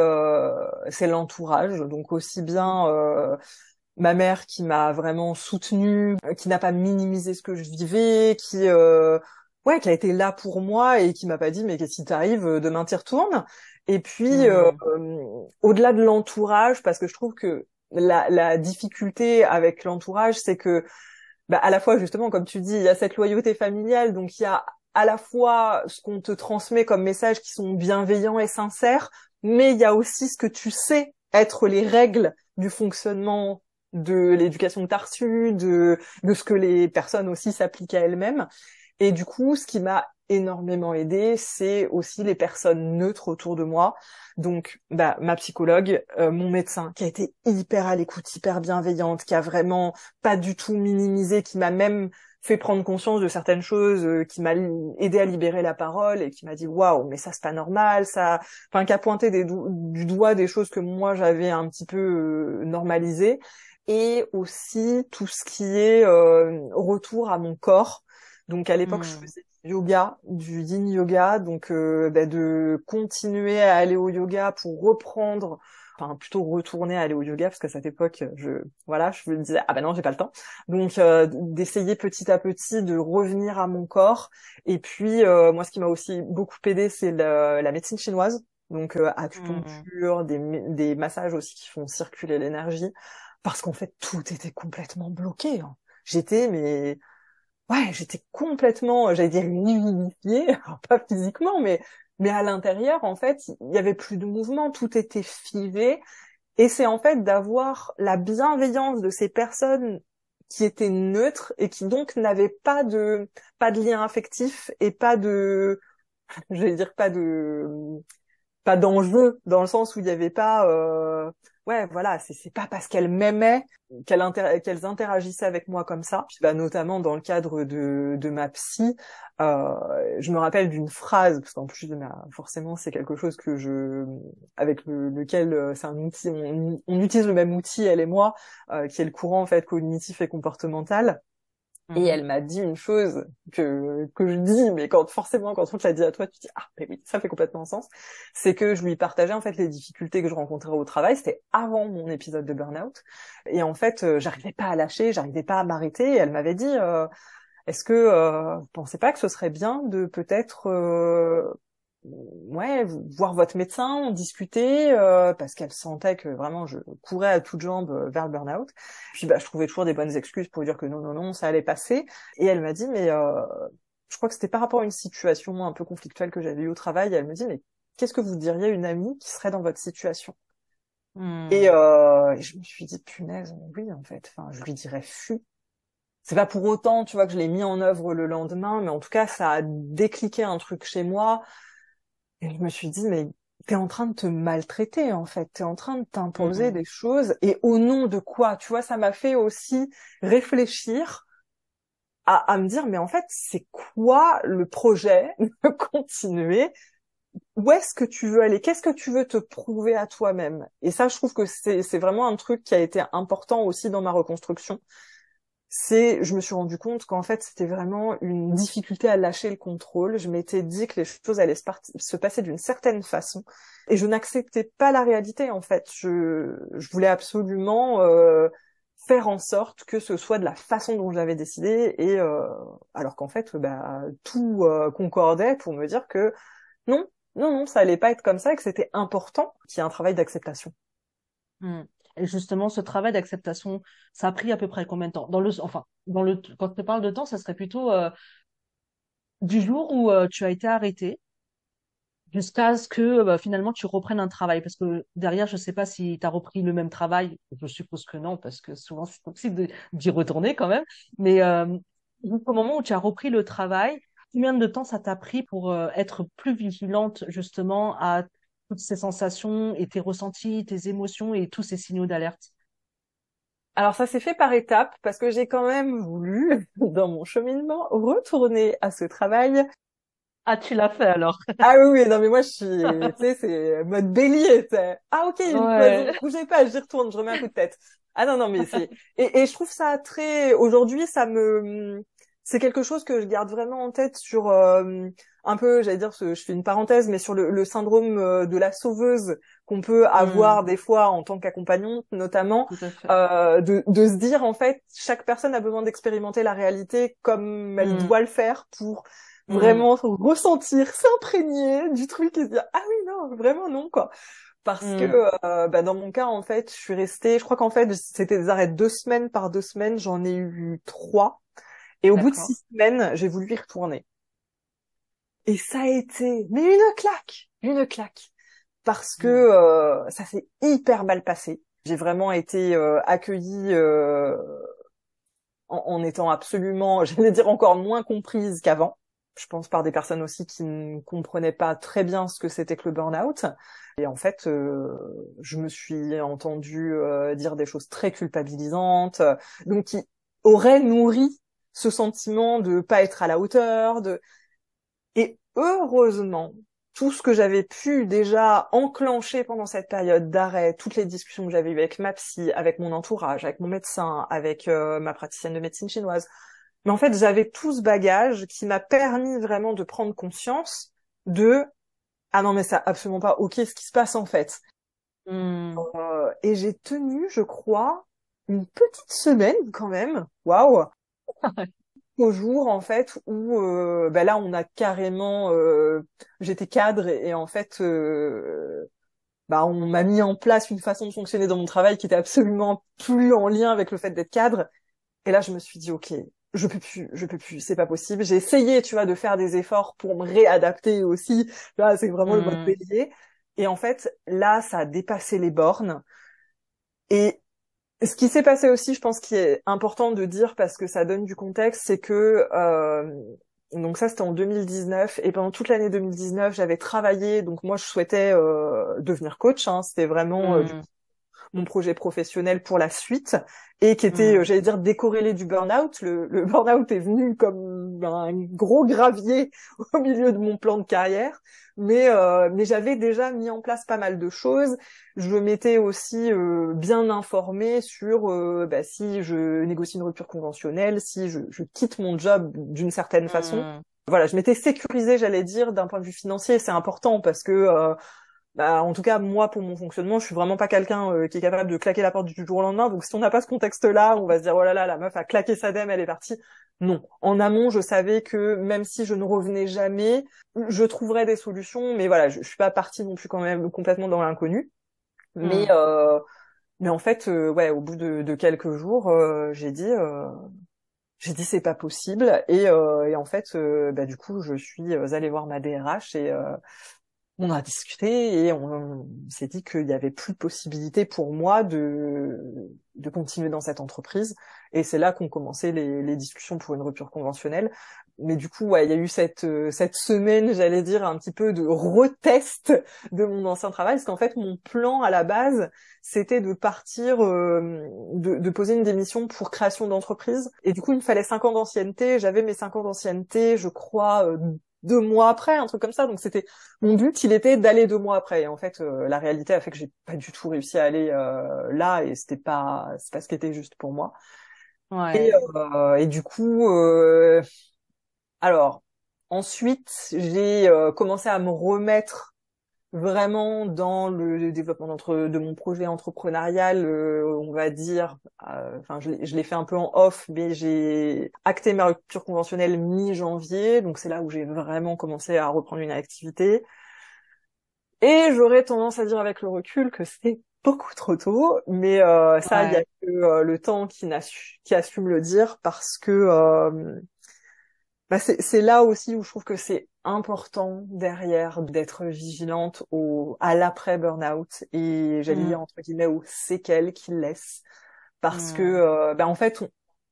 c'est l'entourage. Donc aussi bien ma mère qui m'a vraiment soutenue, qui n'a pas minimisé ce que je vivais, qui ouais, qui a été là pour moi et qui m'a pas dit mais qu'est-ce qui t'arrive demain t'y retournes. Et puis, mmh. euh, au-delà de l'entourage, parce que je trouve que la, la difficulté avec l'entourage, c'est que, bah, à la fois, justement, comme tu dis, il y a cette loyauté familiale, donc il y a à la fois ce qu'on te transmet comme messages qui sont bienveillants et sincères, mais il y a aussi ce que tu sais être les règles du fonctionnement de l'éducation que tu as reçue, de, de ce que les personnes aussi s'appliquent à elles-mêmes. Et du coup, ce qui m'a énormément aidé, c'est aussi les personnes neutres autour de moi. Donc, bah, ma psychologue, euh, mon médecin, qui a été hyper à l'écoute, hyper bienveillante, qui a vraiment pas du tout minimisé, qui m'a même fait prendre conscience de certaines choses, euh, qui m'a aidé à libérer la parole et qui m'a dit waouh, mais ça c'est pas normal, ça, enfin, qui a pointé du doigt des choses que moi j'avais un petit peu euh, normalisées et aussi tout ce qui est retour à mon corps donc à l'époque, je hmm. faisais du yoga, du yin yoga, donc euh, bah, de continuer à aller au yoga pour reprendre, enfin plutôt retourner à aller au yoga parce qu'à cette époque, je voilà, je me disais ah ben non j'ai pas le temps, donc euh, d'essayer petit à petit de revenir à mon corps. Et puis euh, moi, ce qui m'a aussi beaucoup aidé, c'est la médecine chinoise, donc acupuncture, hmm. des, des massages aussi qui font circuler l'énergie, parce qu'en fait tout était complètement bloqué. Hein. J'étais mais ouais, j'étais complètement, j'allais dire unifiée, pas physiquement, mais mais à l'intérieur, en fait, il y avait plus de mouvement, tout était figé. Et c'est en fait d'avoir la bienveillance de ces personnes qui étaient neutres et qui donc n'avaient pas de pas de lien affectif et pas de, je vais dire pas de pas d'enjeu dans le sens où il n'y avait pas euh, ouais voilà c'est pas parce qu'elles m'aimaient qu'elles qu'elles interagissaient avec moi comme ça. Puis bah notamment dans le cadre de de ma psy euh, je me rappelle d'une phrase parce qu'en plus bah, forcément c'est quelque chose que je avec lequel euh, c'est un outil on, on, utilise le même outil elle et moi euh, qui est le courant en fait cognitif et comportemental et mhm. elle m'a dit une chose que que je dis, mais quand forcément quand on te l'a dit à toi, tu dis ah mais oui, ça fait complètement sens. C'est que je lui partageais en fait les difficultés que je rencontrais au travail. C'était avant mon épisode de burn-out. Et en fait, euh, j'arrivais pas à lâcher, j'arrivais pas à m'arrêter. Et elle m'avait dit euh, est-ce que euh, vous pensez pas que ce serait bien de peut-être euh, ouais, voir votre médecin, discuter, euh, parce qu'elle sentait que vraiment je courais à toutes jambes euh, vers le burn-out. Puis bah, je trouvais toujours des bonnes excuses pour dire que non, non, non, ça allait passer. Et elle m'a dit, mais euh, je crois que c'était par rapport à une situation un peu conflictuelle que j'avais eue au travail. elle me dit, mais qu'est-ce que vous diriez une amie qui serait dans votre situation? Hmm. et, et, je me suis dit, punaise, oui, en fait, enfin, je lui dirais fu. C'est pas pour autant, tu vois, que je l'ai mis en œuvre le lendemain, mais en tout cas, ça a décliqué un truc chez moi et je me suis dit, mais t'es en train de te maltraiter, en fait. T'es en train de t'imposer des choses. Et au nom de quoi? Tu vois, ça m'a fait aussi réfléchir à, à me dire, mais en fait, c'est quoi le projet de continuer? Où est-ce que tu veux aller? Qu'est-ce que tu veux te prouver à toi-même? Et ça, je trouve que c'est vraiment un truc qui a été important aussi dans ma reconstruction c'est, je me suis rendu compte qu'en fait, c'était vraiment une difficulté à lâcher le contrôle. Je m'étais dit que les choses allaient se, passer d'une certaine façon, et je n'acceptais pas la réalité. En fait, je, je voulais absolument euh, faire en sorte que ce soit de la façon dont j'avais décidé, et euh, alors qu'en fait, bah, tout euh, concordait pour me dire que non, non, non, ça allait pas être comme ça, et que c'était important qu'il y ait un travail d'acceptation. Mmh. Et justement, ce travail d'acceptation, ça a pris à peu près combien de temps? Dans le, enfin, dans le, quand tu parles de temps, ça serait plutôt euh, du jour où euh, tu as été arrêté jusqu'à ce que bah, finalement tu reprennes un travail. Parce que derrière, je ne sais pas si tu as repris le même travail. Je suppose que non, parce que souvent c'est possible d'y retourner quand même. Mais euh, au moment où tu as repris le travail, combien de temps ça t'a pris pour euh, être plus vigilante justement à toutes ces sensations et tes ressentis, tes émotions et tous ces signaux d'alerte alors ça s'est fait par étapes parce que j'ai quand même voulu, dans mon cheminement, retourner à ce travail. Ah, tu l'as fait alors Ah oui, oui, non mais moi je suis, tu sais, c'est mode bélier. Ah ok, ouais. bougez pas, j'y retourne, je remets un coup de tête. Ah non, non mais c'est... Et, et je trouve ça très... Aujourd'hui, ça me... C'est quelque chose que je garde vraiment en tête sur... Euh un peu, j'allais dire, je fais une parenthèse, mais sur le, syndrome euh, de la sauveuse qu'on peut avoir hmm. des fois en tant qu'accompagnante, notamment, euh, de, de, se dire en fait, chaque personne a besoin d'expérimenter la réalité comme elle hmm. doit le faire pour hmm. vraiment ressentir, s'imprégner du truc et se dire ah oui non, vraiment non quoi. Parce que euh, bah, dans mon cas en fait, je suis restée, je crois qu'en fait c'était des arrêts deux semaines par deux semaines, j'en ai eu trois. Et au bout de six semaines, j'ai voulu y retourner. Et ça a été, mais une claque, une claque, parce que euh, ça s'est hyper mal passé. J'ai vraiment été accueillie en, en, étant absolument, j'allais dire encore moins comprise qu'avant. Je pense par des personnes aussi qui ne comprenaient pas très bien ce que c'était que le burn-out. Et en fait, euh, je me suis entendue euh, dire des choses très culpabilisantes, donc qui auraient nourri ce sentiment de pas être à la hauteur. De... Heureusement, tout ce que j'avais pu déjà enclencher pendant cette période d'arrêt, toutes les discussions que j'avais eues avec ma psy, avec mon entourage, avec mon médecin, avec euh, ma praticienne de médecine chinoise. Mais en fait, j'avais tout ce bagage qui m'a permis vraiment de prendre conscience de ah non mais c'est absolument pas ok ce qui se passe en fait. Hmm. Euh, et j'ai tenu, je crois, une petite semaine quand même. Waouh au jour en fait où euh, bah là on a carrément euh, j'étais cadre et, en fait euh, bah on m'a mis en place une façon de fonctionner dans mon travail qui était absolument plus en lien avec le fait d'être cadre. Et là je me suis dit ok je peux plus je peux plus c'est pas possible. J'ai essayé tu vois de faire des efforts pour me réadapter aussi. Là c'est vraiment le mode mmh. bélier. Et en fait là ça a dépassé les bornes. Et ce qui s'est passé aussi, je pense, qui est important de dire parce que ça donne du contexte, c'est que euh, donc ça c'était en 2019 et pendant toute l'année 2019 j'avais travaillé. Donc moi je souhaitais euh, devenir coach. Hein, c'était vraiment euh, mmh. Mon projet professionnel pour la suite et qui était, mmh. j'allais dire, décorrélé du burn-out. Le, le burn-out est venu comme un gros gravier au milieu de mon plan de carrière mais euh, mais j'avais déjà mis en place pas mal de choses. Je m'étais aussi euh, bien informée sur euh, bah, si je négocie une rupture conventionnelle, si je, je quitte mon job d'une certaine façon. Mmh. Voilà, je m'étais sécurisée, j'allais dire, d'un point de vue financier. C'est important parce que bah, en tout cas, moi, pour mon fonctionnement, je suis vraiment pas quelqu'un euh, qui est capable de claquer la porte du jour au lendemain. Donc, si on n'a pas ce contexte-là, on va se dire, oh là là, la meuf a claqué sa dème, elle est partie. Non. En amont, je savais que même si je ne revenais jamais, je trouverais des solutions. Mais voilà, je, suis pas partie non plus quand même complètement dans l'inconnu. Mais, hmm. euh, mais en fait, euh, ouais, au bout de, de quelques jours, j'ai dit, j'ai dit c'est pas possible. Et, et en fait, bah, du coup, je suis allée voir ma DRH et on a discuté et on, s'est dit qu'il y avait plus de possibilité pour moi de, de continuer dans cette entreprise. Et c'est là qu'ont commencé les, discussions pour une rupture conventionnelle. Mais du coup, il y a eu cette, cette semaine, j'allais dire, un petit peu de retest de mon ancien travail, parce qu'en fait, mon plan à la base, c'était de partir, euh, de, de, poser une démission pour création d'entreprise. Et du coup, il me fallait cinq ans d'ancienneté. J'avais mes cinq ans d'ancienneté, je crois, euh, deux mois après, un truc comme ça. Donc c'était mon but, il était d'aller deux mois après. Et en fait, euh, la réalité a fait que j'ai pas du tout réussi à aller euh, là, et c'était pas, c'est pas ce qui était juste pour moi. Ouais. Et, euh, et du coup, alors ensuite, j'ai commencé à me remettre vraiment dans le développement de mon projet entrepreneurial, euh, on va dire, euh, enfin je l'ai fait un peu en off, mais j'ai acté ma rupture conventionnelle mi-janvier, donc c'est là où j'ai vraiment commencé à reprendre une activité. Et j'aurais tendance à dire avec le recul que c'est beaucoup trop tôt, mais euh, ça, il y a que le temps qui, qui assume le dire parce que bah c'est là aussi où je trouve que c'est important derrière d'être vigilante au à l'après burn-out et j'allais mmh. dire entre guillemets aux séquelles qu'il laisse parce que mmh. euh, bah en fait on,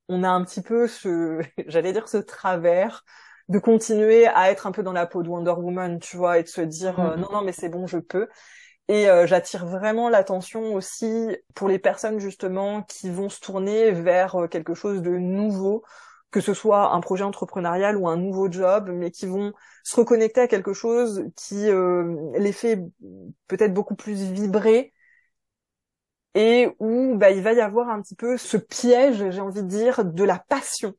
on, a un petit peu ce j'allais dire ce travers de continuer à être un peu dans la peau de Wonder Woman tu vois et de se dire euh, mmh. non non mais c'est bon je peux et euh, j'attire vraiment l'attention aussi pour les personnes justement qui vont se tourner vers quelque chose de nouveau que ce soit un projet entrepreneurial ou un nouveau job, mais qui vont se reconnecter à quelque chose qui euh, les fait peut-être beaucoup plus vibrer. Et où bah, il va y avoir un petit peu ce piège, j'ai envie de dire, de la passion,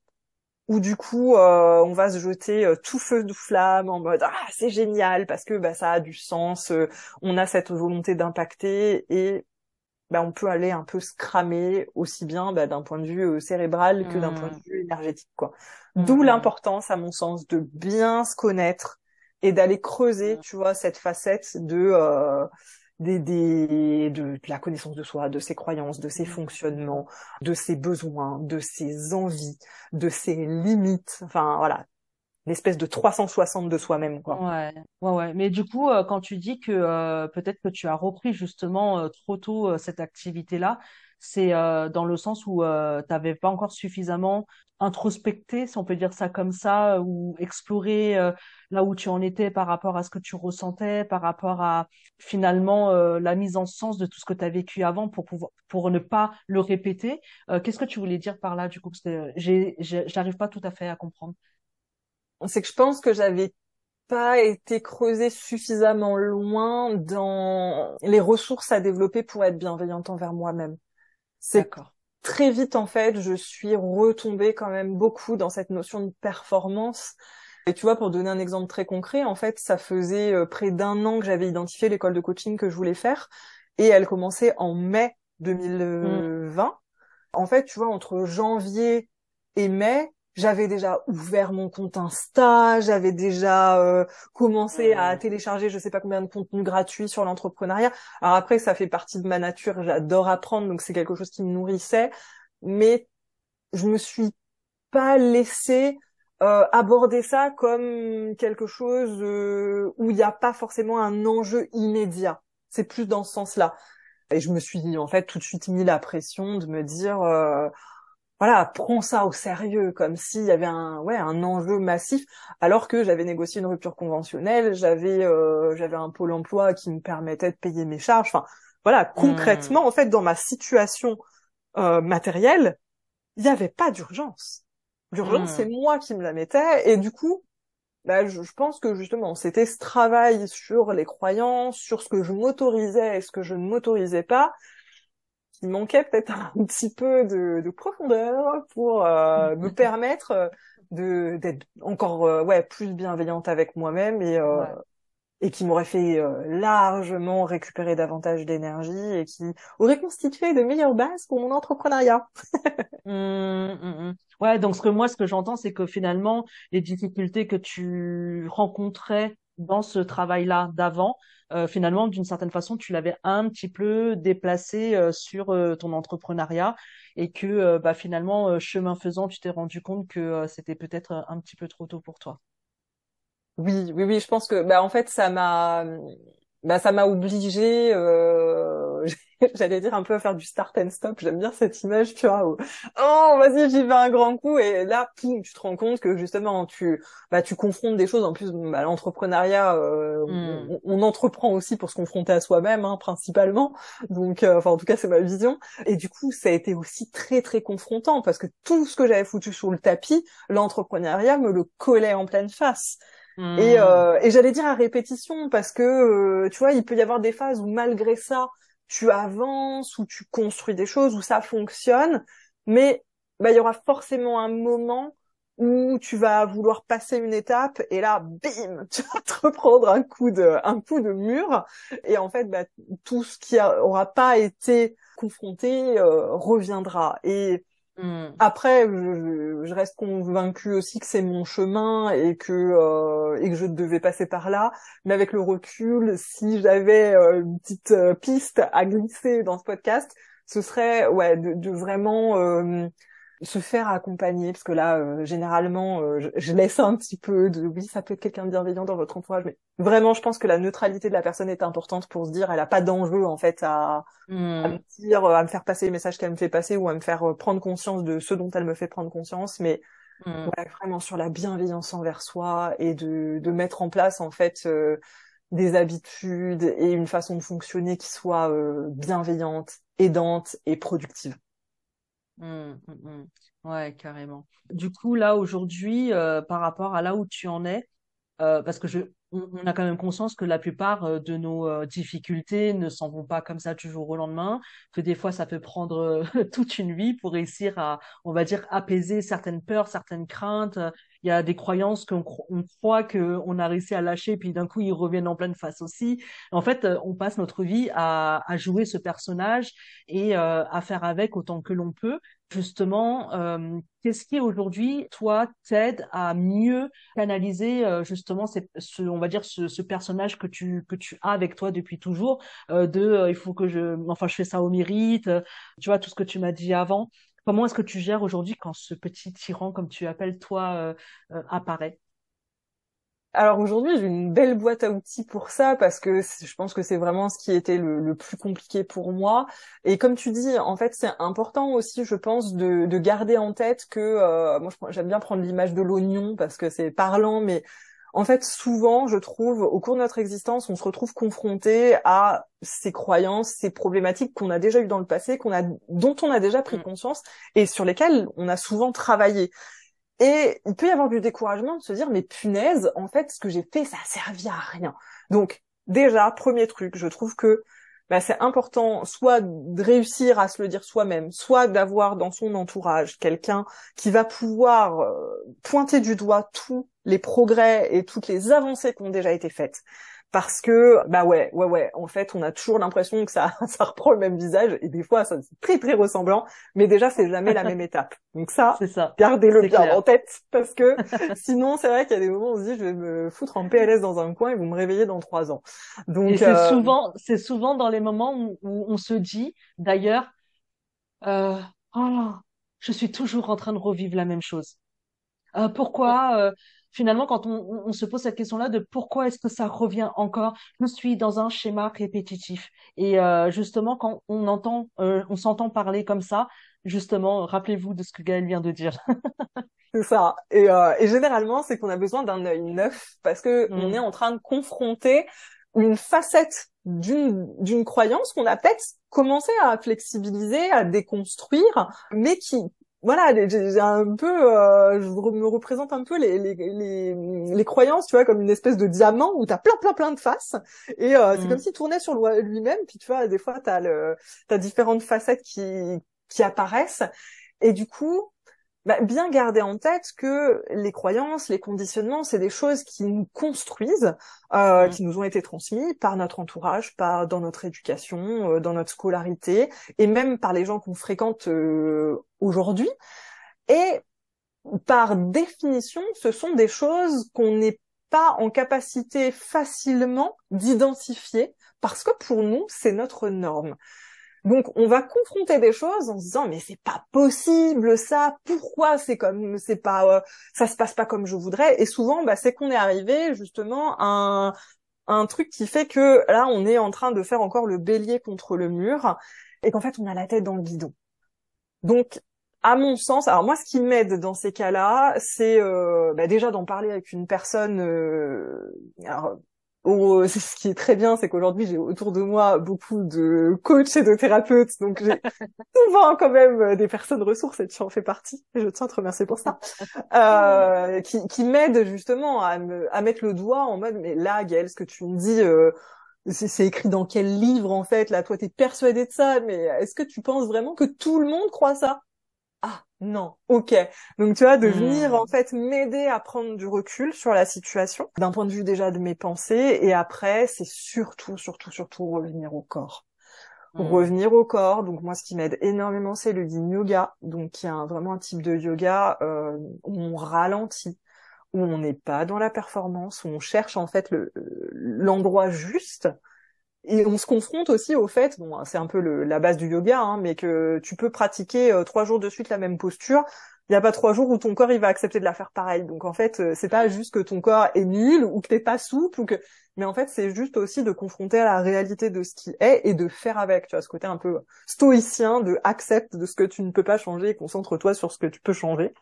où du coup euh, on va se jeter euh, tout feu de flamme en mode ah c'est génial parce que bah, ça a du sens, on a cette volonté d'impacter et bah, on peut aller un peu se cramer aussi bien bah, d'un point de vue euh, cérébral que d'un point de mmh. vue énergétique. quoi. Mmh, D'où mmh. l'importance, à mon sens, de bien se connaître et d'aller creuser, tu vois, cette facette de euh, des, des de, la connaissance de soi, de ses croyances, de ses fonctionnements, de ses besoins, de ses envies, de ses limites. Enfin voilà, l'espèce de 360 de soi-même quoi. Ouais, ouais, ouais. Mais du coup, euh, quand tu dis que euh, peut-être que tu as repris justement euh, trop tôt cette activité-là, c'est dans le sens où tu n'avais pas encore suffisamment introspecté, si on peut dire ça comme ça, ou exploré là où tu en étais par rapport à ce que tu ressentais, par rapport à finalement la mise en sens de tout ce que tu as vécu avant pour pouvoir pour ne pas le répéter. Qu'est-ce que tu voulais dire par là du coup? J'arrive pas tout à fait à comprendre c'est que je pense que j'avais pas été creusée suffisamment loin dans les ressources à développer pour être bienveillante envers moi-même. C'est très vite en fait, je suis retombée quand même beaucoup dans cette notion de performance. Et tu vois, pour donner un exemple très concret, en fait, ça faisait euh, près d'un an que j'avais identifié l'école de coaching que je voulais faire, et elle commençait en mai 2020. Mmh. En fait, tu vois, entre janvier et mai, j'avais déjà ouvert mon compte Insta, j'avais déjà euh, commencé à télécharger je sais pas combien de contenus gratuits sur l'entrepreneuriat. Alors après ça fait partie de ma nature, j'adore apprendre donc c'est quelque chose qui me nourrissait, mais je me suis pas laissé euh, aborder ça comme quelque chose euh, où il n'y a pas forcément un enjeu immédiat. C'est plus dans ce sens-là. Et je me suis en fait tout de suite mis la pression de me dire voilà, prends ça au sérieux, comme s'il y avait un, ouais, un enjeu massif, alors que j'avais négocié une rupture conventionnelle, j'avais, euh, j'avais un pôle emploi qui me permettait de payer mes charges. Enfin, voilà, hmm. concrètement, en fait, dans ma situation euh, matérielle, il n'y avait pas d'urgence. L'urgence, c'est hmm. moi qui me la mettais, et du coup, bah, je, je pense que justement, c'était ce travail sur les croyances, sur ce que je m'autorisais et ce que je ne m'autorisais pas, il manquait peut-être un petit peu de, de profondeur pour euh, me permettre euh, de d'être encore euh, ouais plus bienveillante avec moi-même et et qui m'aurait fait largement récupérer davantage d'énergie et qui aurait constitué de meilleures bases pour mon entrepreneuriat. Mmh, mmh, mmh. Ouais, donc ce que moi ce que j'entends c'est que finalement les difficultés que tu rencontrais dans ce travail-là d'avant, euh, finalement, d'une certaine façon, tu l'avais un petit peu déplacé euh, sur euh, ton entrepreneuriat et que bah, finalement, chemin faisant, tu t'es rendu compte que c'était peut-être un petit peu trop tôt pour toi. Oui, oui, oui, je pense que bah en fait ça m'a bah ça m'a obligé euh, j'allais dire un peu à faire du start and stop j'aime bien cette image tu vois où, oh vas-y j'y vais un grand coup et là poum, tu te rends compte que justement tu bah tu confrontes des choses en plus bah, l'entrepreneuriat euh, hmm. on, entreprend aussi pour se confronter à soi-même hein, principalement donc euh, enfin en tout cas c'est ma vision et du coup ça a été aussi très très confrontant parce que tout ce que j'avais foutu sur le tapis l'entrepreneuriat me le collait en pleine face et, hmm. euh, et j'allais dire à répétition parce que euh, tu vois, il peut y avoir des phases où malgré ça, tu avances, ou tu construis des choses, où ça fonctionne, mais bah il y aura forcément un moment où tu vas vouloir passer une étape et là, bim, tu vas te reprendre un coup de un coup de mur. Et en fait, bah, tout ce qui aura pas été confronté euh, reviendra. Et Hmm. Après, je, reste convaincue aussi que c'est mon chemin et que euh, et que je devais passer par là. Mais avec le recul, si j'avais euh, une petite euh, piste à glisser dans ce podcast, ce serait ouais de, de vraiment se faire accompagner parce que là euh, généralement euh, je, laisse un petit peu de oui ça peut être quelqu'un de bienveillant dans votre entourage mais vraiment je pense que la neutralité de la personne est importante pour se dire elle a pas d'enjeu en fait à, à hmm. me dire à me faire passer les messages qu'elle me fait passer ou à me faire euh, prendre conscience de ce dont elle me fait prendre conscience mais hmm. vraiment sur la bienveillance envers soi et de, de mettre en place en fait des habitudes et une façon de fonctionner qui soit bienveillante aidante et productive Mmh, mmh, mmh. Ouais, carrément. Du coup, là, aujourd'hui, euh, par rapport à là où tu en es, euh, parce que je, on, a quand même conscience que la plupart euh, de nos difficultés ne s'en vont pas comme ça du jour au lendemain, que des fois, ça peut prendre toute une vie pour réussir à, on va dire, apaiser certaines peurs, certaines craintes. Il y a des croyances qu'on on croit qu'on a réussi à lâcher, puis d'un coup, ils reviennent en pleine face aussi. En fait, on passe notre vie à, à jouer ce personnage et à faire avec autant que l'on peut justement, euh, qu'est-ce qui aujourd'hui, toi, t'aide à mieux canaliser euh, justement ce, on va dire ce, personnage que tu que tu as avec toi depuis toujours, euh, de il faut que je, enfin, je fais ça au mérite, tu vois tout ce que tu m'as dit avant. Comment est-ce que tu gères aujourd'hui quand ce petit tyran, comme tu appelles toi, apparaît? Alors aujourd'hui, j'ai une belle boîte à outils pour ça parce que je pense que c'est vraiment ce qui était le, plus compliqué pour moi. Et comme tu dis, en fait, c'est important aussi, je pense, de, garder en tête que euh, moi, j'aime bien prendre l'image de l'oignon parce que c'est parlant, mais en fait, souvent, je trouve, au cours de notre existence, on se retrouve confronté à ces croyances, ces problématiques qu'on a déjà eues dans le passé, qu'on a, dont on a déjà pris mm. conscience et sur lesquelles on a souvent travaillé. Et il peut y avoir du découragement de se dire, mais punaise, en fait, ce que j'ai fait, ça a servi à rien. Donc, déjà, premier truc, je trouve que bah, c'est important soit de réussir à se le dire soi-même, soit d'avoir dans son entourage quelqu'un qui va pouvoir euh, pointer du doigt tous les progrès et toutes les avancées qui ont déjà été faites parce que bah ouais ouais ouais en fait on a toujours l'impression que ça ça reprend le même visage et des fois ça c'est très très ressemblant mais déjà c'est jamais la même étape. Donc ça, ça. gardez-le bien en tête parce que sinon c'est vrai qu'il y a des moments où on se dit je vais me foutre en PLS dans un coin et vous me réveillez dans trois ans. Donc et c'est euh, souvent c'est souvent dans les moments où, on se dit d'ailleurs euh, oh je suis toujours en train de revivre la même chose. Euh, pourquoi euh, finalement, quand on, se pose cette question-là de pourquoi est-ce que ça revient encore, je suis dans un schéma répétitif. Et euh, justement, quand on entend, euh, on s'entend parler comme ça, justement, rappelez-vous de ce que Gaël vient de dire. c'est ça. Et, euh, et généralement, c'est qu'on a besoin d'un œil neuf parce que on mm. est en train de confronter une facette d'une d'une croyance qu'on a peut-être commencé à flexibiliser, à déconstruire, mais qui voilà, j'ai un peu, euh, je me représente un peu les, les, les, les, croyances, tu vois, comme une espèce de diamant où t'as plein, plein, plein de faces, et euh, c'est mm. comme s'il tournait sur lui-même. Puis tu vois, des fois t'as le, t'as différentes facettes qui qui apparaissent, et du coup, bah, bien garder en tête que les croyances, les conditionnements, c'est des choses qui nous construisent, euh, mmh. qui nous ont été transmis par notre entourage, par dans notre éducation, euh, dans notre scolarité, et même par les gens qu'on fréquente euh, aujourd'hui. Et par définition, ce sont des choses qu'on n'est pas en capacité facilement d'identifier parce que pour nous, c'est notre norme. Donc on va confronter des choses en se disant mais c'est pas possible ça, pourquoi c'est comme c'est pas euh, ça se passe pas comme je voudrais? Et souvent bah, c'est qu'on est arrivé justement à un, un truc qui fait que là on est en train de faire encore le bélier contre le mur et qu'en fait on a la tête dans le guidon. Donc à mon sens, alors moi, ce qui m'aide dans ces cas-là, c'est euh, bah, déjà d'en parler avec une personne. Euh, Oh, ce qui est très bien, c'est qu'aujourd'hui j'ai autour de moi beaucoup de coachs et de thérapeutes, donc j'ai souvent quand même euh, des personnes ressources et tu en fais partie. Et je tiens à te remercier pour ça, euh, qui, qui m'aident justement à, me, à mettre le doigt en mode mais là, Gaëlle, ce que tu me dis. Euh, c'est écrit dans quel livre en fait? Là toi t'es persuadé de ça mais est-ce que tu penses vraiment que tout le monde croit ça? Ah non, ok. Donc tu vois, de venir hmm. en fait m'aider à prendre du recul sur la situation, d'un point de vue déjà de mes pensées, et après c'est surtout, surtout, surtout revenir au corps. Hmm. Revenir au corps. Donc moi, ce qui m'aide énormément, c'est le yin yoga, donc qui est vraiment un type de yoga euh, où on ralentit, où on n'est pas dans la performance, où on cherche en fait le l'endroit juste et on se confronte aussi au fait, bon, c'est un peu le, la base du yoga, hein, mais que tu peux pratiquer euh, trois jours de suite la même posture. Il n'y a pas trois jours où ton corps il va accepter de la faire pareil. Donc en fait, euh, c'est pas juste que ton corps est nul ou que t'es pas souple ou que, mais en fait c'est juste aussi de confronter à la réalité de ce qui est et de faire avec. Tu vois ce côté un peu stoïcien de accepte de ce que tu ne peux pas changer et concentre-toi sur ce que tu peux changer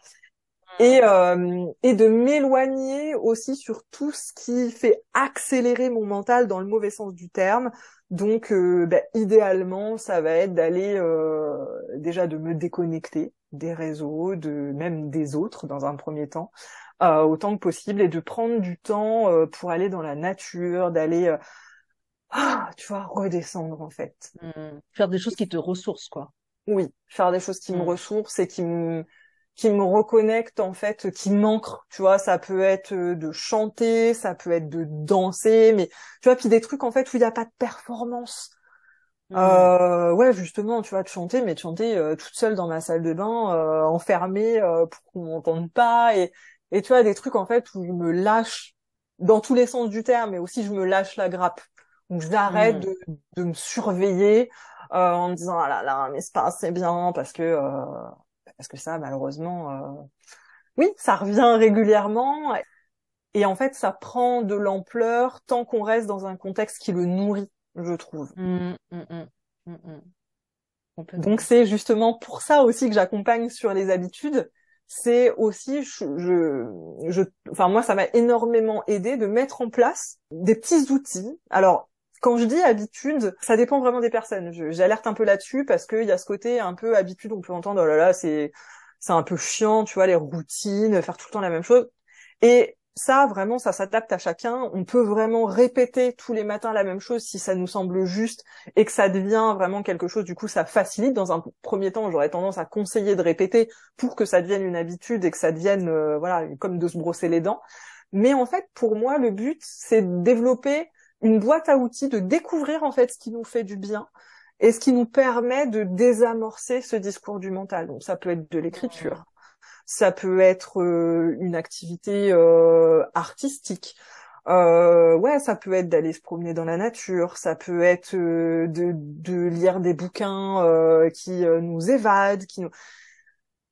et, euh, et de m'éloigner aussi sur tout ce qui fait accélérer mon mental dans le mauvais sens du terme. Donc, euh, bah, idéalement, ça va être d'aller euh, déjà de me déconnecter des réseaux, de même des autres dans un premier temps, euh, autant que possible, et de prendre du temps euh, pour aller dans la nature, d'aller, euh, ah, tu vois, redescendre en fait. Mmh. Faire des choses qui te ressourcent, quoi. Oui, faire des choses qui me mmh. ressourcent et qui me qui me reconnecte en fait, qui m'ancre, tu vois, ça peut être euh, de chanter, ça peut être de danser, mais tu vois, puis des trucs en fait où il n'y a pas de performance. Mmh. Euh, ouais, justement, tu vois, de chanter, mais de chanter euh, toute seule dans ma salle de bain, euh, enfermée pour qu'on m'entende pas, et, et tu vois, des trucs en fait où je me lâche dans tous les sens du terme, mais aussi je me lâche la grappe. Donc j'arrête mmh. de, de me surveiller en me disant ah là là mais c'est pas assez bien parce que parce que ça, malheureusement, euh, oui, ça revient régulièrement. Et en fait, ça prend de l'ampleur tant qu'on reste dans un contexte qui le nourrit, je trouve. Mmh, mmh, mmh, Donc c'est justement pour ça aussi que j'accompagne sur les habitudes. C'est aussi, je, je, enfin moi, ça m'a énormément aidé de mettre en place des petits outils. Alors quand je dis habitude, ça dépend vraiment des personnes. J'alerte un peu là-dessus parce qu'il y a ce côté un peu habitude, on peut entendre oh là là, c'est c'est un peu chiant, tu vois, les routines, faire tout le temps la même chose. Et ça, vraiment, ça s'adapte à chacun. On peut vraiment répéter tous les matins la même chose si ça nous semble juste et que ça devient vraiment quelque chose. Du coup, ça facilite. Dans un premier temps, j'aurais tendance à conseiller de répéter pour que ça devienne une habitude et que ça devienne, euh, voilà, comme de se brosser les dents. Mais en fait, pour moi, le but, c'est de développer une boîte à outils, de découvrir en fait ce qui nous fait du bien et ce qui nous permet de désamorcer ce discours du mental. Donc, ça peut être de l'écriture ça peut être euh, une activité euh, artistique. Euh, ouais, ça peut être d'aller se promener dans la nature, ça peut être de, de, lire des bouquins qui nous évadent, qui nous...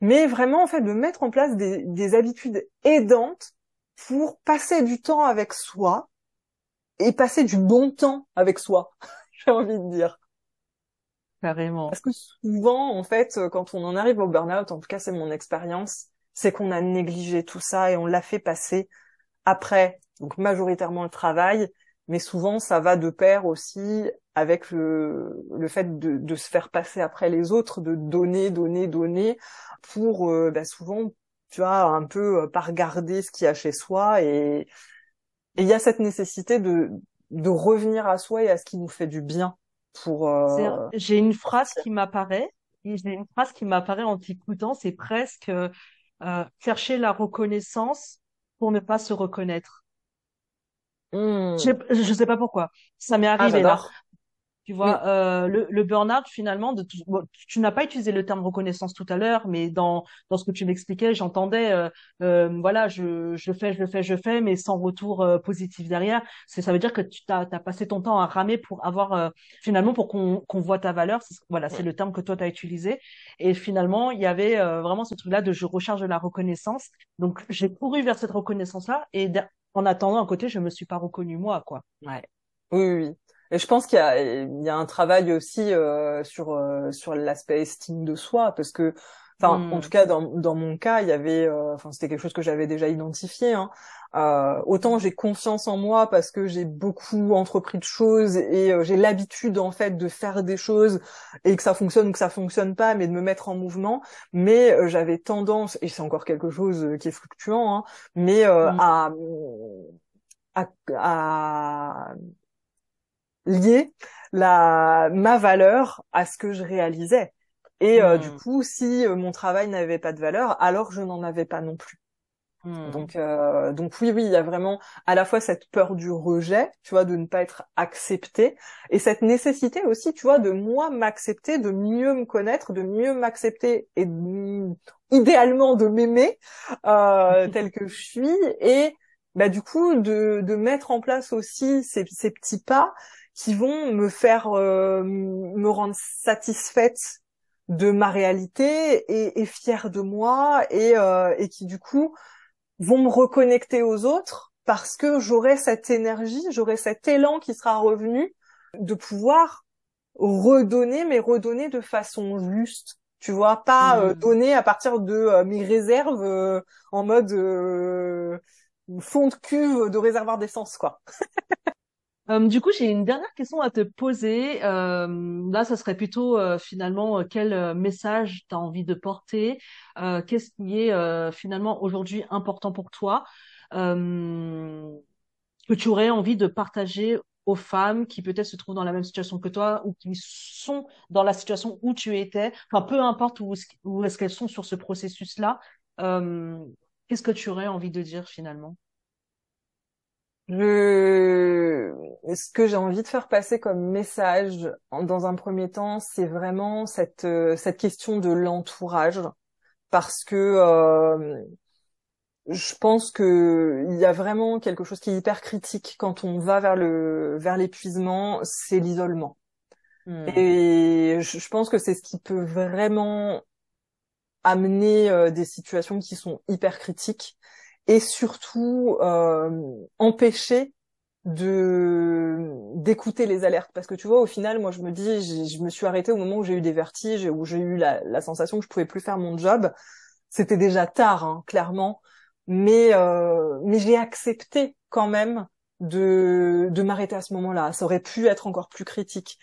mais vraiment en fait de mettre en place des, des habitudes aidantes pour passer du temps avec soi et passer du bon temps avec soi, j'ai envie de dire. Carrément. Parce que souvent, en fait, euh, quand on en arrive au burn-out, en tout cas c'est mon expérience, c'est qu'on a négligé tout ça et on l'a fait passer après, donc majoritairement le travail, mais souvent ça va de pair aussi avec le, le fait de, de se faire passer après les autres, de donner, donner, donner, pour euh, bah souvent, tu vois, un peu euh, pas regarder ce qu'il y a chez soi et il y a cette nécessité de, de revenir à soi et à ce qui nous fait du bien pour. Euh... J'ai une phrase qui m'apparaît. J'ai une phrase qui m'apparaît en t'écoutant. C'est presque euh, chercher la reconnaissance pour ne pas se reconnaître. Mmh. Je, je sais pas pourquoi. Ça m'est ah, arrivé là. Tu vois, euh, le, le burn-out finalement, de tu n'as pas utilisé le terme reconnaissance tout à l'heure, mais dans dans ce que tu m'expliquais, j'entendais, euh, euh, voilà, je je fais, je fais, je fais, mais sans retour euh, positif derrière. C'est ça veut dire que tu t'as as passé ton temps à ramer pour avoir euh, finalement pour qu'on qu'on voit ta valeur. Voilà, c'est le terme que toi tu as utilisé. Et finalement, il y avait euh, vraiment ce truc-là de je recharge de la reconnaissance. Donc j'ai couru vers cette reconnaissance-là et en attendant à côté, je me suis pas reconnue moi, quoi. Ouais. Oui, oui. Et je pense qu'il y a, il y a un travail aussi euh, sur euh, sur l'aspect estime de soi, parce que, enfin, en hmm. tout cas dans dans mon cas, il y avait, euh, enfin, c'était quelque chose que j'avais déjà identifié. Hein. Euh, autant j'ai confiance en moi parce que j'ai beaucoup entrepris de choses et j'ai l'habitude en fait de faire des choses et que ça fonctionne ou que ça fonctionne pas, mais de me mettre en mouvement. Mais j'avais tendance, et c'est encore quelque chose qui est fluctuant, hein, mais hmm. à, à, à lier la ma valeur à ce que je réalisais. Et euh, du hmm. coup, si euh, mon travail n'avait pas de valeur, alors je n'en avais pas non plus. Hmm. Donc, euh, donc oui, oui, il y a vraiment à la fois cette peur du rejet, tu vois, de ne pas être accepté, et cette nécessité aussi, tu vois, de moi m'accepter, de mieux me connaître, de mieux m'accepter et idéalement de m'aimer tel que je suis, et bah du coup de, de mettre en place aussi ces, ces petits pas qui vont me faire euh, me rendre satisfaite de ma réalité et, et fière de moi et, euh, et qui du coup vont me reconnecter aux autres parce que j'aurai cette énergie, j'aurai cet élan qui sera revenu de pouvoir redonner, mais redonner de façon juste. Tu vois, pas euh, mmh. donner à partir de mes réserves en mode fond de cuve de réservoir d'essence, quoi. Euh, du coup, j'ai une dernière question à te poser. Euh, là, ça serait plutôt euh, finalement quel message tu as envie de porter? Qu'est-ce qui est finalement aujourd'hui important pour toi que tu aurais envie de partager aux femmes qui peut-être se trouvent dans la même situation que toi ou qui sont dans la situation où tu étais, enfin peu importe où, où est-ce qu'elles sont sur ce processus-là, qu'est-ce que tu aurais envie de dire finalement? Je... Ce que j'ai envie de faire passer comme message dans un premier temps, c'est vraiment cette, euh, cette question de l'entourage. Parce que euh, je pense que il y a vraiment quelque chose qui est hyper critique quand on va vers le vers l'épuisement, c'est l'isolement. Hmm. Et je, je pense que c'est ce qui peut vraiment amener euh, des situations qui sont hyper critiques et surtout empêcher de d'écouter les alertes. Parce que tu vois au final moi je me dis je me suis arrêtée au moment où j'ai eu des vertiges où j'ai eu la, la, sensation que je pouvais plus faire mon job. C'était déjà tard hein, clairement. Mais euh, mais j'ai accepté quand même de de m'arrêter à ce moment-là. Ça aurait pu être encore plus critique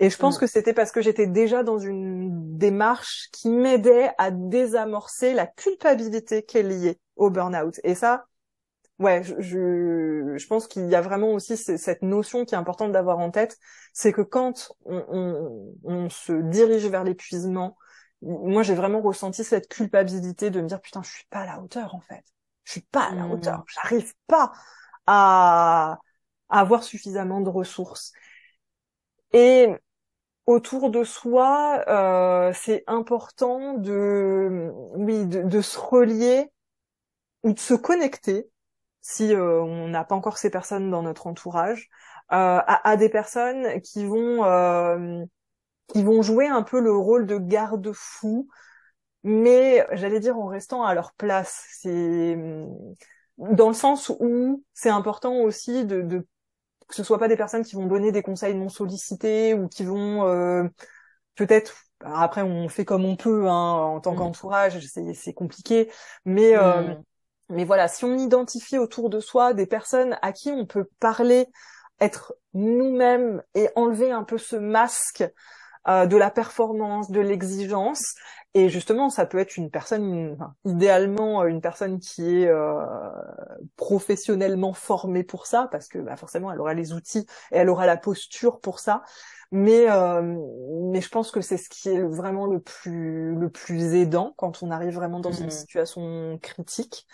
et je pense mm. que c'était parce que j'étais déjà dans une démarche qui m'aidait à désamorcer la culpabilité qui est liée au burn-out et ça ouais, je, je, pense qu'il y a vraiment aussi cette notion qui est importante d'avoir en tête, c'est que quand on, on, on, se dirige vers l'épuisement, moi j'ai vraiment ressenti cette culpabilité de me dire putain je suis pas à la hauteur en fait, je suis pas à la hauteur, mmh. j'arrive pas à, à avoir suffisamment de ressources. Et autour de soi, euh, c'est important de, oui, de, de, se relier ou de se connecter si euh, on n'a pas encore ces personnes dans notre entourage, euh, à, des personnes qui vont euh, qui vont jouer un peu le rôle de garde-fou, mais j'allais dire en restant à leur place. C'est dans le sens où c'est important aussi de, de que ce soit pas des personnes qui vont donner des conseils non sollicités ou qui vont euh, peut-être après on fait comme on peut hein, en tant mmh. qu'entourage c'est compliqué mais mmh. Mais voilà, si on identifie autour de soi des personnes à qui on peut parler, être nous-mêmes et enlever un peu ce masque euh, de la performance, de l'exigence, et justement, ça peut être une personne, idéalement une personne qui est euh, professionnellement formée pour ça, parce que bah, forcément, elle aura les outils et elle aura la posture pour ça. Mais euh, mais je pense que c'est ce qui est vraiment le plus le plus aidant quand on arrive vraiment dans une mmh. situation critique.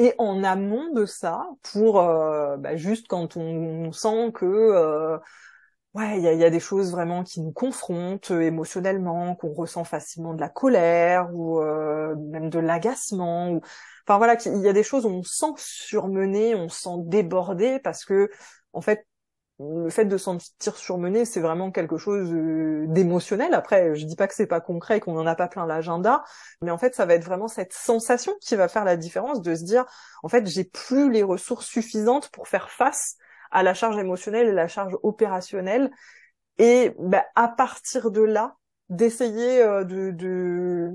Et en amont de ça, pour euh, bah, juste quand on, sent que euh, ouais, il y a, y a, des choses vraiment qui nous confrontent émotionnellement, qu'on ressent facilement de la colère ou euh, même de l'agacement. Ou... Enfin voilà, il y a des choses où on sent surmené, on sent débordé parce que en fait le fait de sentir surmené, c'est vraiment quelque chose euh, d'émotionnel. Après, je dis pas que c'est pas concret, qu'on en a pas plein l'agenda, mais en fait, ça va être vraiment cette sensation qui va faire la différence de se dire, en fait, j'ai plus les ressources suffisantes pour faire face à la charge émotionnelle et la charge opérationnelle. Et bah, à partir de là, d'essayer euh, de, de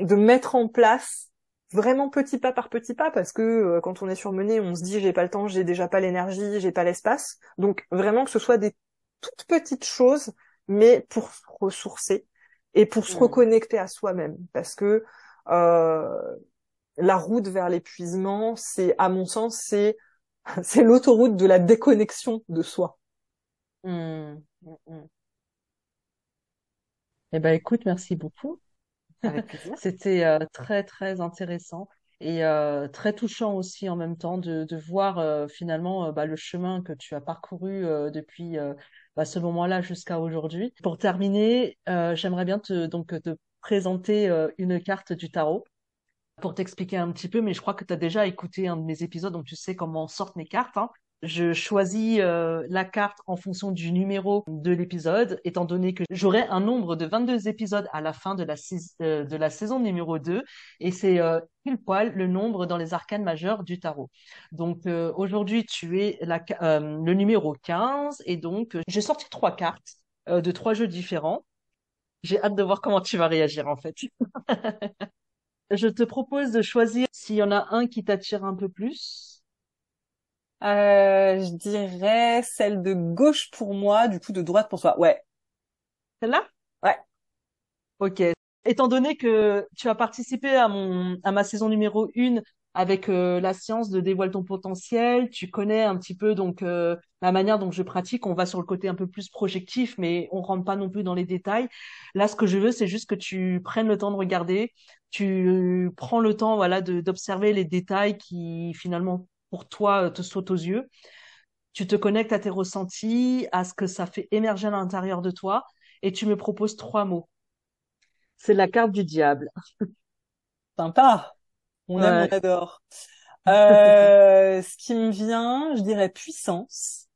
de mettre en place vraiment petit pas par petit pas parce que euh, quand on est surmené, on se dit j'ai pas le temps, j'ai déjà pas l'énergie, j'ai pas l'espace. Donc vraiment que ce soit des toutes petites choses, mais pour se ressourcer et pour se mmh. reconnecter à soi-même, parce que euh, la route vers l'épuisement, c'est à mon sens, c'est c'est l'autoroute de la déconnexion de soi. Mmh. Mmh, eh ben écoute, merci beaucoup. C'était euh, très, très intéressant et euh, très touchant aussi en même temps de, de voir euh, finalement bah, le chemin que tu as parcouru depuis bah, ce moment-là jusqu'à aujourd'hui. Pour terminer, j'aimerais bien te, donc, te présenter une carte du tarot pour t'expliquer un petit peu, mais je crois que tu as déjà écouté un de mes épisodes, donc tu sais comment sortent mes cartes. Hein je choisis euh, la carte en fonction du numéro de l'épisode, étant donné que j'aurai un nombre de 22 épisodes à la fin de la, euh, de la saison numéro 2, et c'est euh, pile poil le nombre dans les arcanes majeurs du tarot. Donc aujourd'hui, tu es la, le numéro 15, et donc j'ai sorti trois cartes de trois jeux différents. J'ai hâte de voir comment tu vas réagir en fait. je te propose de choisir s'il y en a un qui t'attire un peu plus euh, je dirais celle de gauche pour moi, du coup de droite pour toi. Ouais. Celle-là? Ouais. Ok. Étant donné que tu as participé à mon à ma saison numéro 1 avec euh, la science de dévoile ton potentiel, tu connais un petit peu donc euh, la manière dont je pratique. On va sur le côté un peu plus projectif, mais on rentre pas non plus dans les détails. Là, ce que je veux, c'est juste que tu prennes le temps de regarder, tu prends le temps, voilà, d'observer les détails qui finalement pour toi euh, te saute aux yeux. Tu te connectes à tes ressentis, à ce que ça fait émerger à l'intérieur de toi, et tu me proposes trois mots. C'est la carte du diable. Sympa. On aime, on adore. Euh, ce qui me vient, je dirais puissance.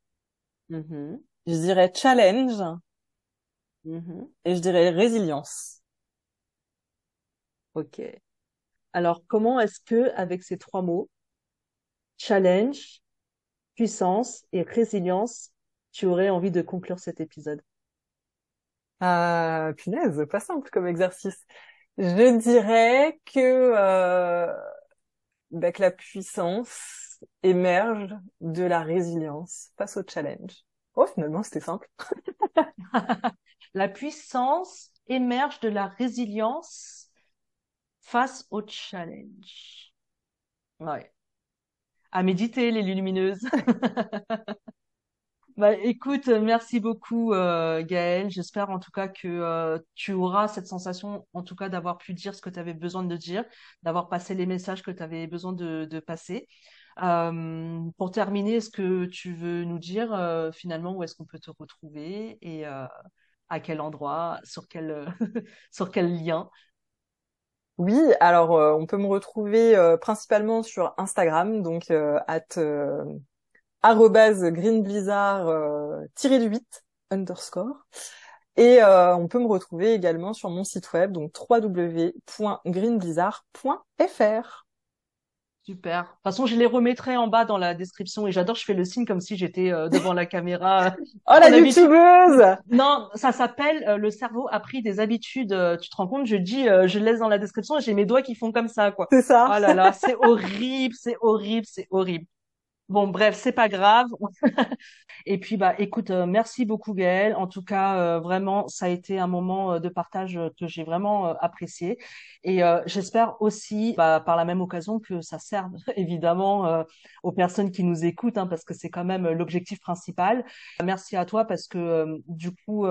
Mm-hmm. Je dirais challenge. Mm-hmm. Et je dirais résilience. Ok. Alors, comment est-ce que, avec ces trois mots, challenge, puissance et résilience, tu aurais envie de conclure cet épisode? Ah, punaise, pas simple comme exercice. Je dirais que, euh, la puissance émerge de la résilience face au challenge. Oh, finalement, c'était simple. la puissance émerge de la résilience face au challenge. Ouais. À méditer, les lumineuses. Bah, écoute, merci beaucoup euh, Gaëlle. J'espère en tout cas que euh, tu auras cette sensation, en tout cas, d'avoir pu dire ce que tu avais besoin de dire, d'avoir passé les messages que tu avais besoin de, de passer. Euh, pour terminer, est-ce que tu veux nous dire euh, finalement où est-ce qu'on peut te retrouver et euh, à quel endroit, sur quel sur quel lien? Oui, alors on peut me retrouver principalement sur Instagram, donc at greenblizzard tiré du 8 underscore. Et on peut me retrouver également sur mon site web, donc www.greenblizzard.fr. Super. De toute façon, je les remettrai en bas dans la description et j'adore, je fais le signe comme si j'étais euh, devant la caméra. oh la youtubeuse Non, ça s'appelle euh, le cerveau a pris des habitudes. Euh, tu te rends compte? Je dis, je laisse dans la description et j'ai mes doigts qui font comme ça, quoi. C'est ça. Oh là là, c'est horrible, c'est horrible, c'est horrible. Bon, bref, c'est pas grave. et puis, bah, écoute, euh, merci beaucoup, Gaëlle. En tout cas, euh, vraiment, ça a été un moment euh, de partage que j'ai vraiment apprécié. Et j'espère aussi, bah, par la même occasion, que ça serve évidemment aux personnes qui nous écoutent, hein, parce que c'est quand même l'objectif principal. Merci à toi, parce que du coup,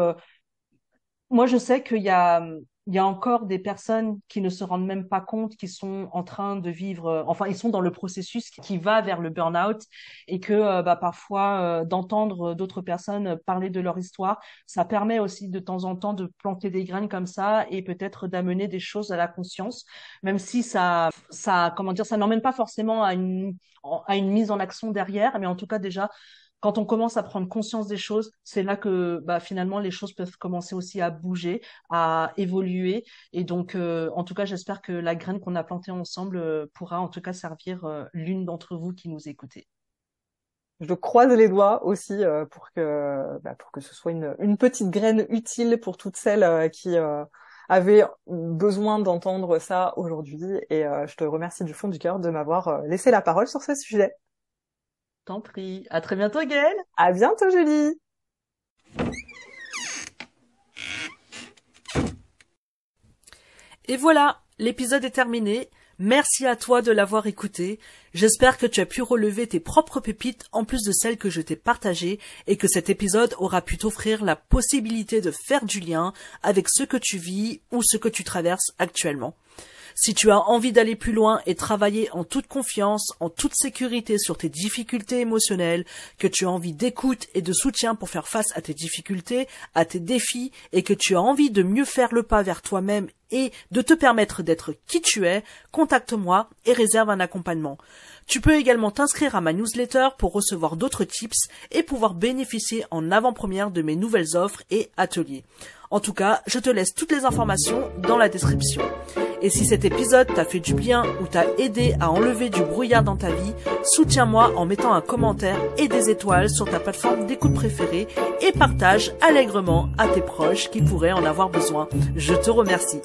moi, je sais qu'il y a il y a encore des personnes qui ne se rendent même pas compte qu'ils sont en train de vivre, euh, enfin ils sont dans le processus qui va vers le burn-out et que euh, bah, parfois euh, d'entendre d'autres personnes parler de leur histoire, ça permet aussi de temps en temps de planter des graines comme ça et peut-être d'amener des choses à la conscience, même si ça, ça, comment dire, ça n'emmène pas forcément à une, à une mise en action derrière, mais en tout cas déjà quand on commence à prendre conscience des choses, c'est là que bah, finalement les choses peuvent commencer aussi à bouger, à évoluer. Et donc, euh, en tout cas, j'espère que la graine qu'on a plantée ensemble euh, pourra en tout cas servir euh, l'une d'entre vous qui nous écoutez. Je croise les doigts aussi pour que bah, pour que ce soit une, une petite graine utile pour toutes celles qui avaient besoin d'entendre ça aujourd'hui. Et je te remercie du fond du cœur de m'avoir laissé la parole sur ce sujet. T'en prie. À très bientôt, Gaëlle. À bientôt, Julie. Et voilà, l'épisode est terminé. Merci à toi de l'avoir écouté. J'espère que tu as pu relever tes propres pépites en plus de celles que je t'ai partagées et que cet épisode aura pu t'offrir la possibilité de faire du lien avec ce que tu vis ou ce que tu traverses actuellement. Si tu as envie d'aller plus loin et travailler en toute confiance, en toute sécurité sur tes difficultés émotionnelles, que tu as envie d'écoute et de soutien pour faire face à tes difficultés, à tes défis, et que tu as envie de mieux faire le pas vers toi-même et de te permettre d'être qui tu es, contacte-moi et réserve un accompagnement. Tu peux également t'inscrire à ma newsletter pour recevoir d'autres tips et pouvoir bénéficier en avant-première de mes nouvelles offres et ateliers. En tout cas, je te laisse toutes les informations dans la description. Et si cet épisode t'a fait du bien ou t'a aidé à enlever du brouillard dans ta vie, soutiens-moi en mettant un commentaire et des étoiles sur ta plateforme d'écoute préférée et partage allègrement à tes proches qui pourraient en avoir besoin. Je te remercie.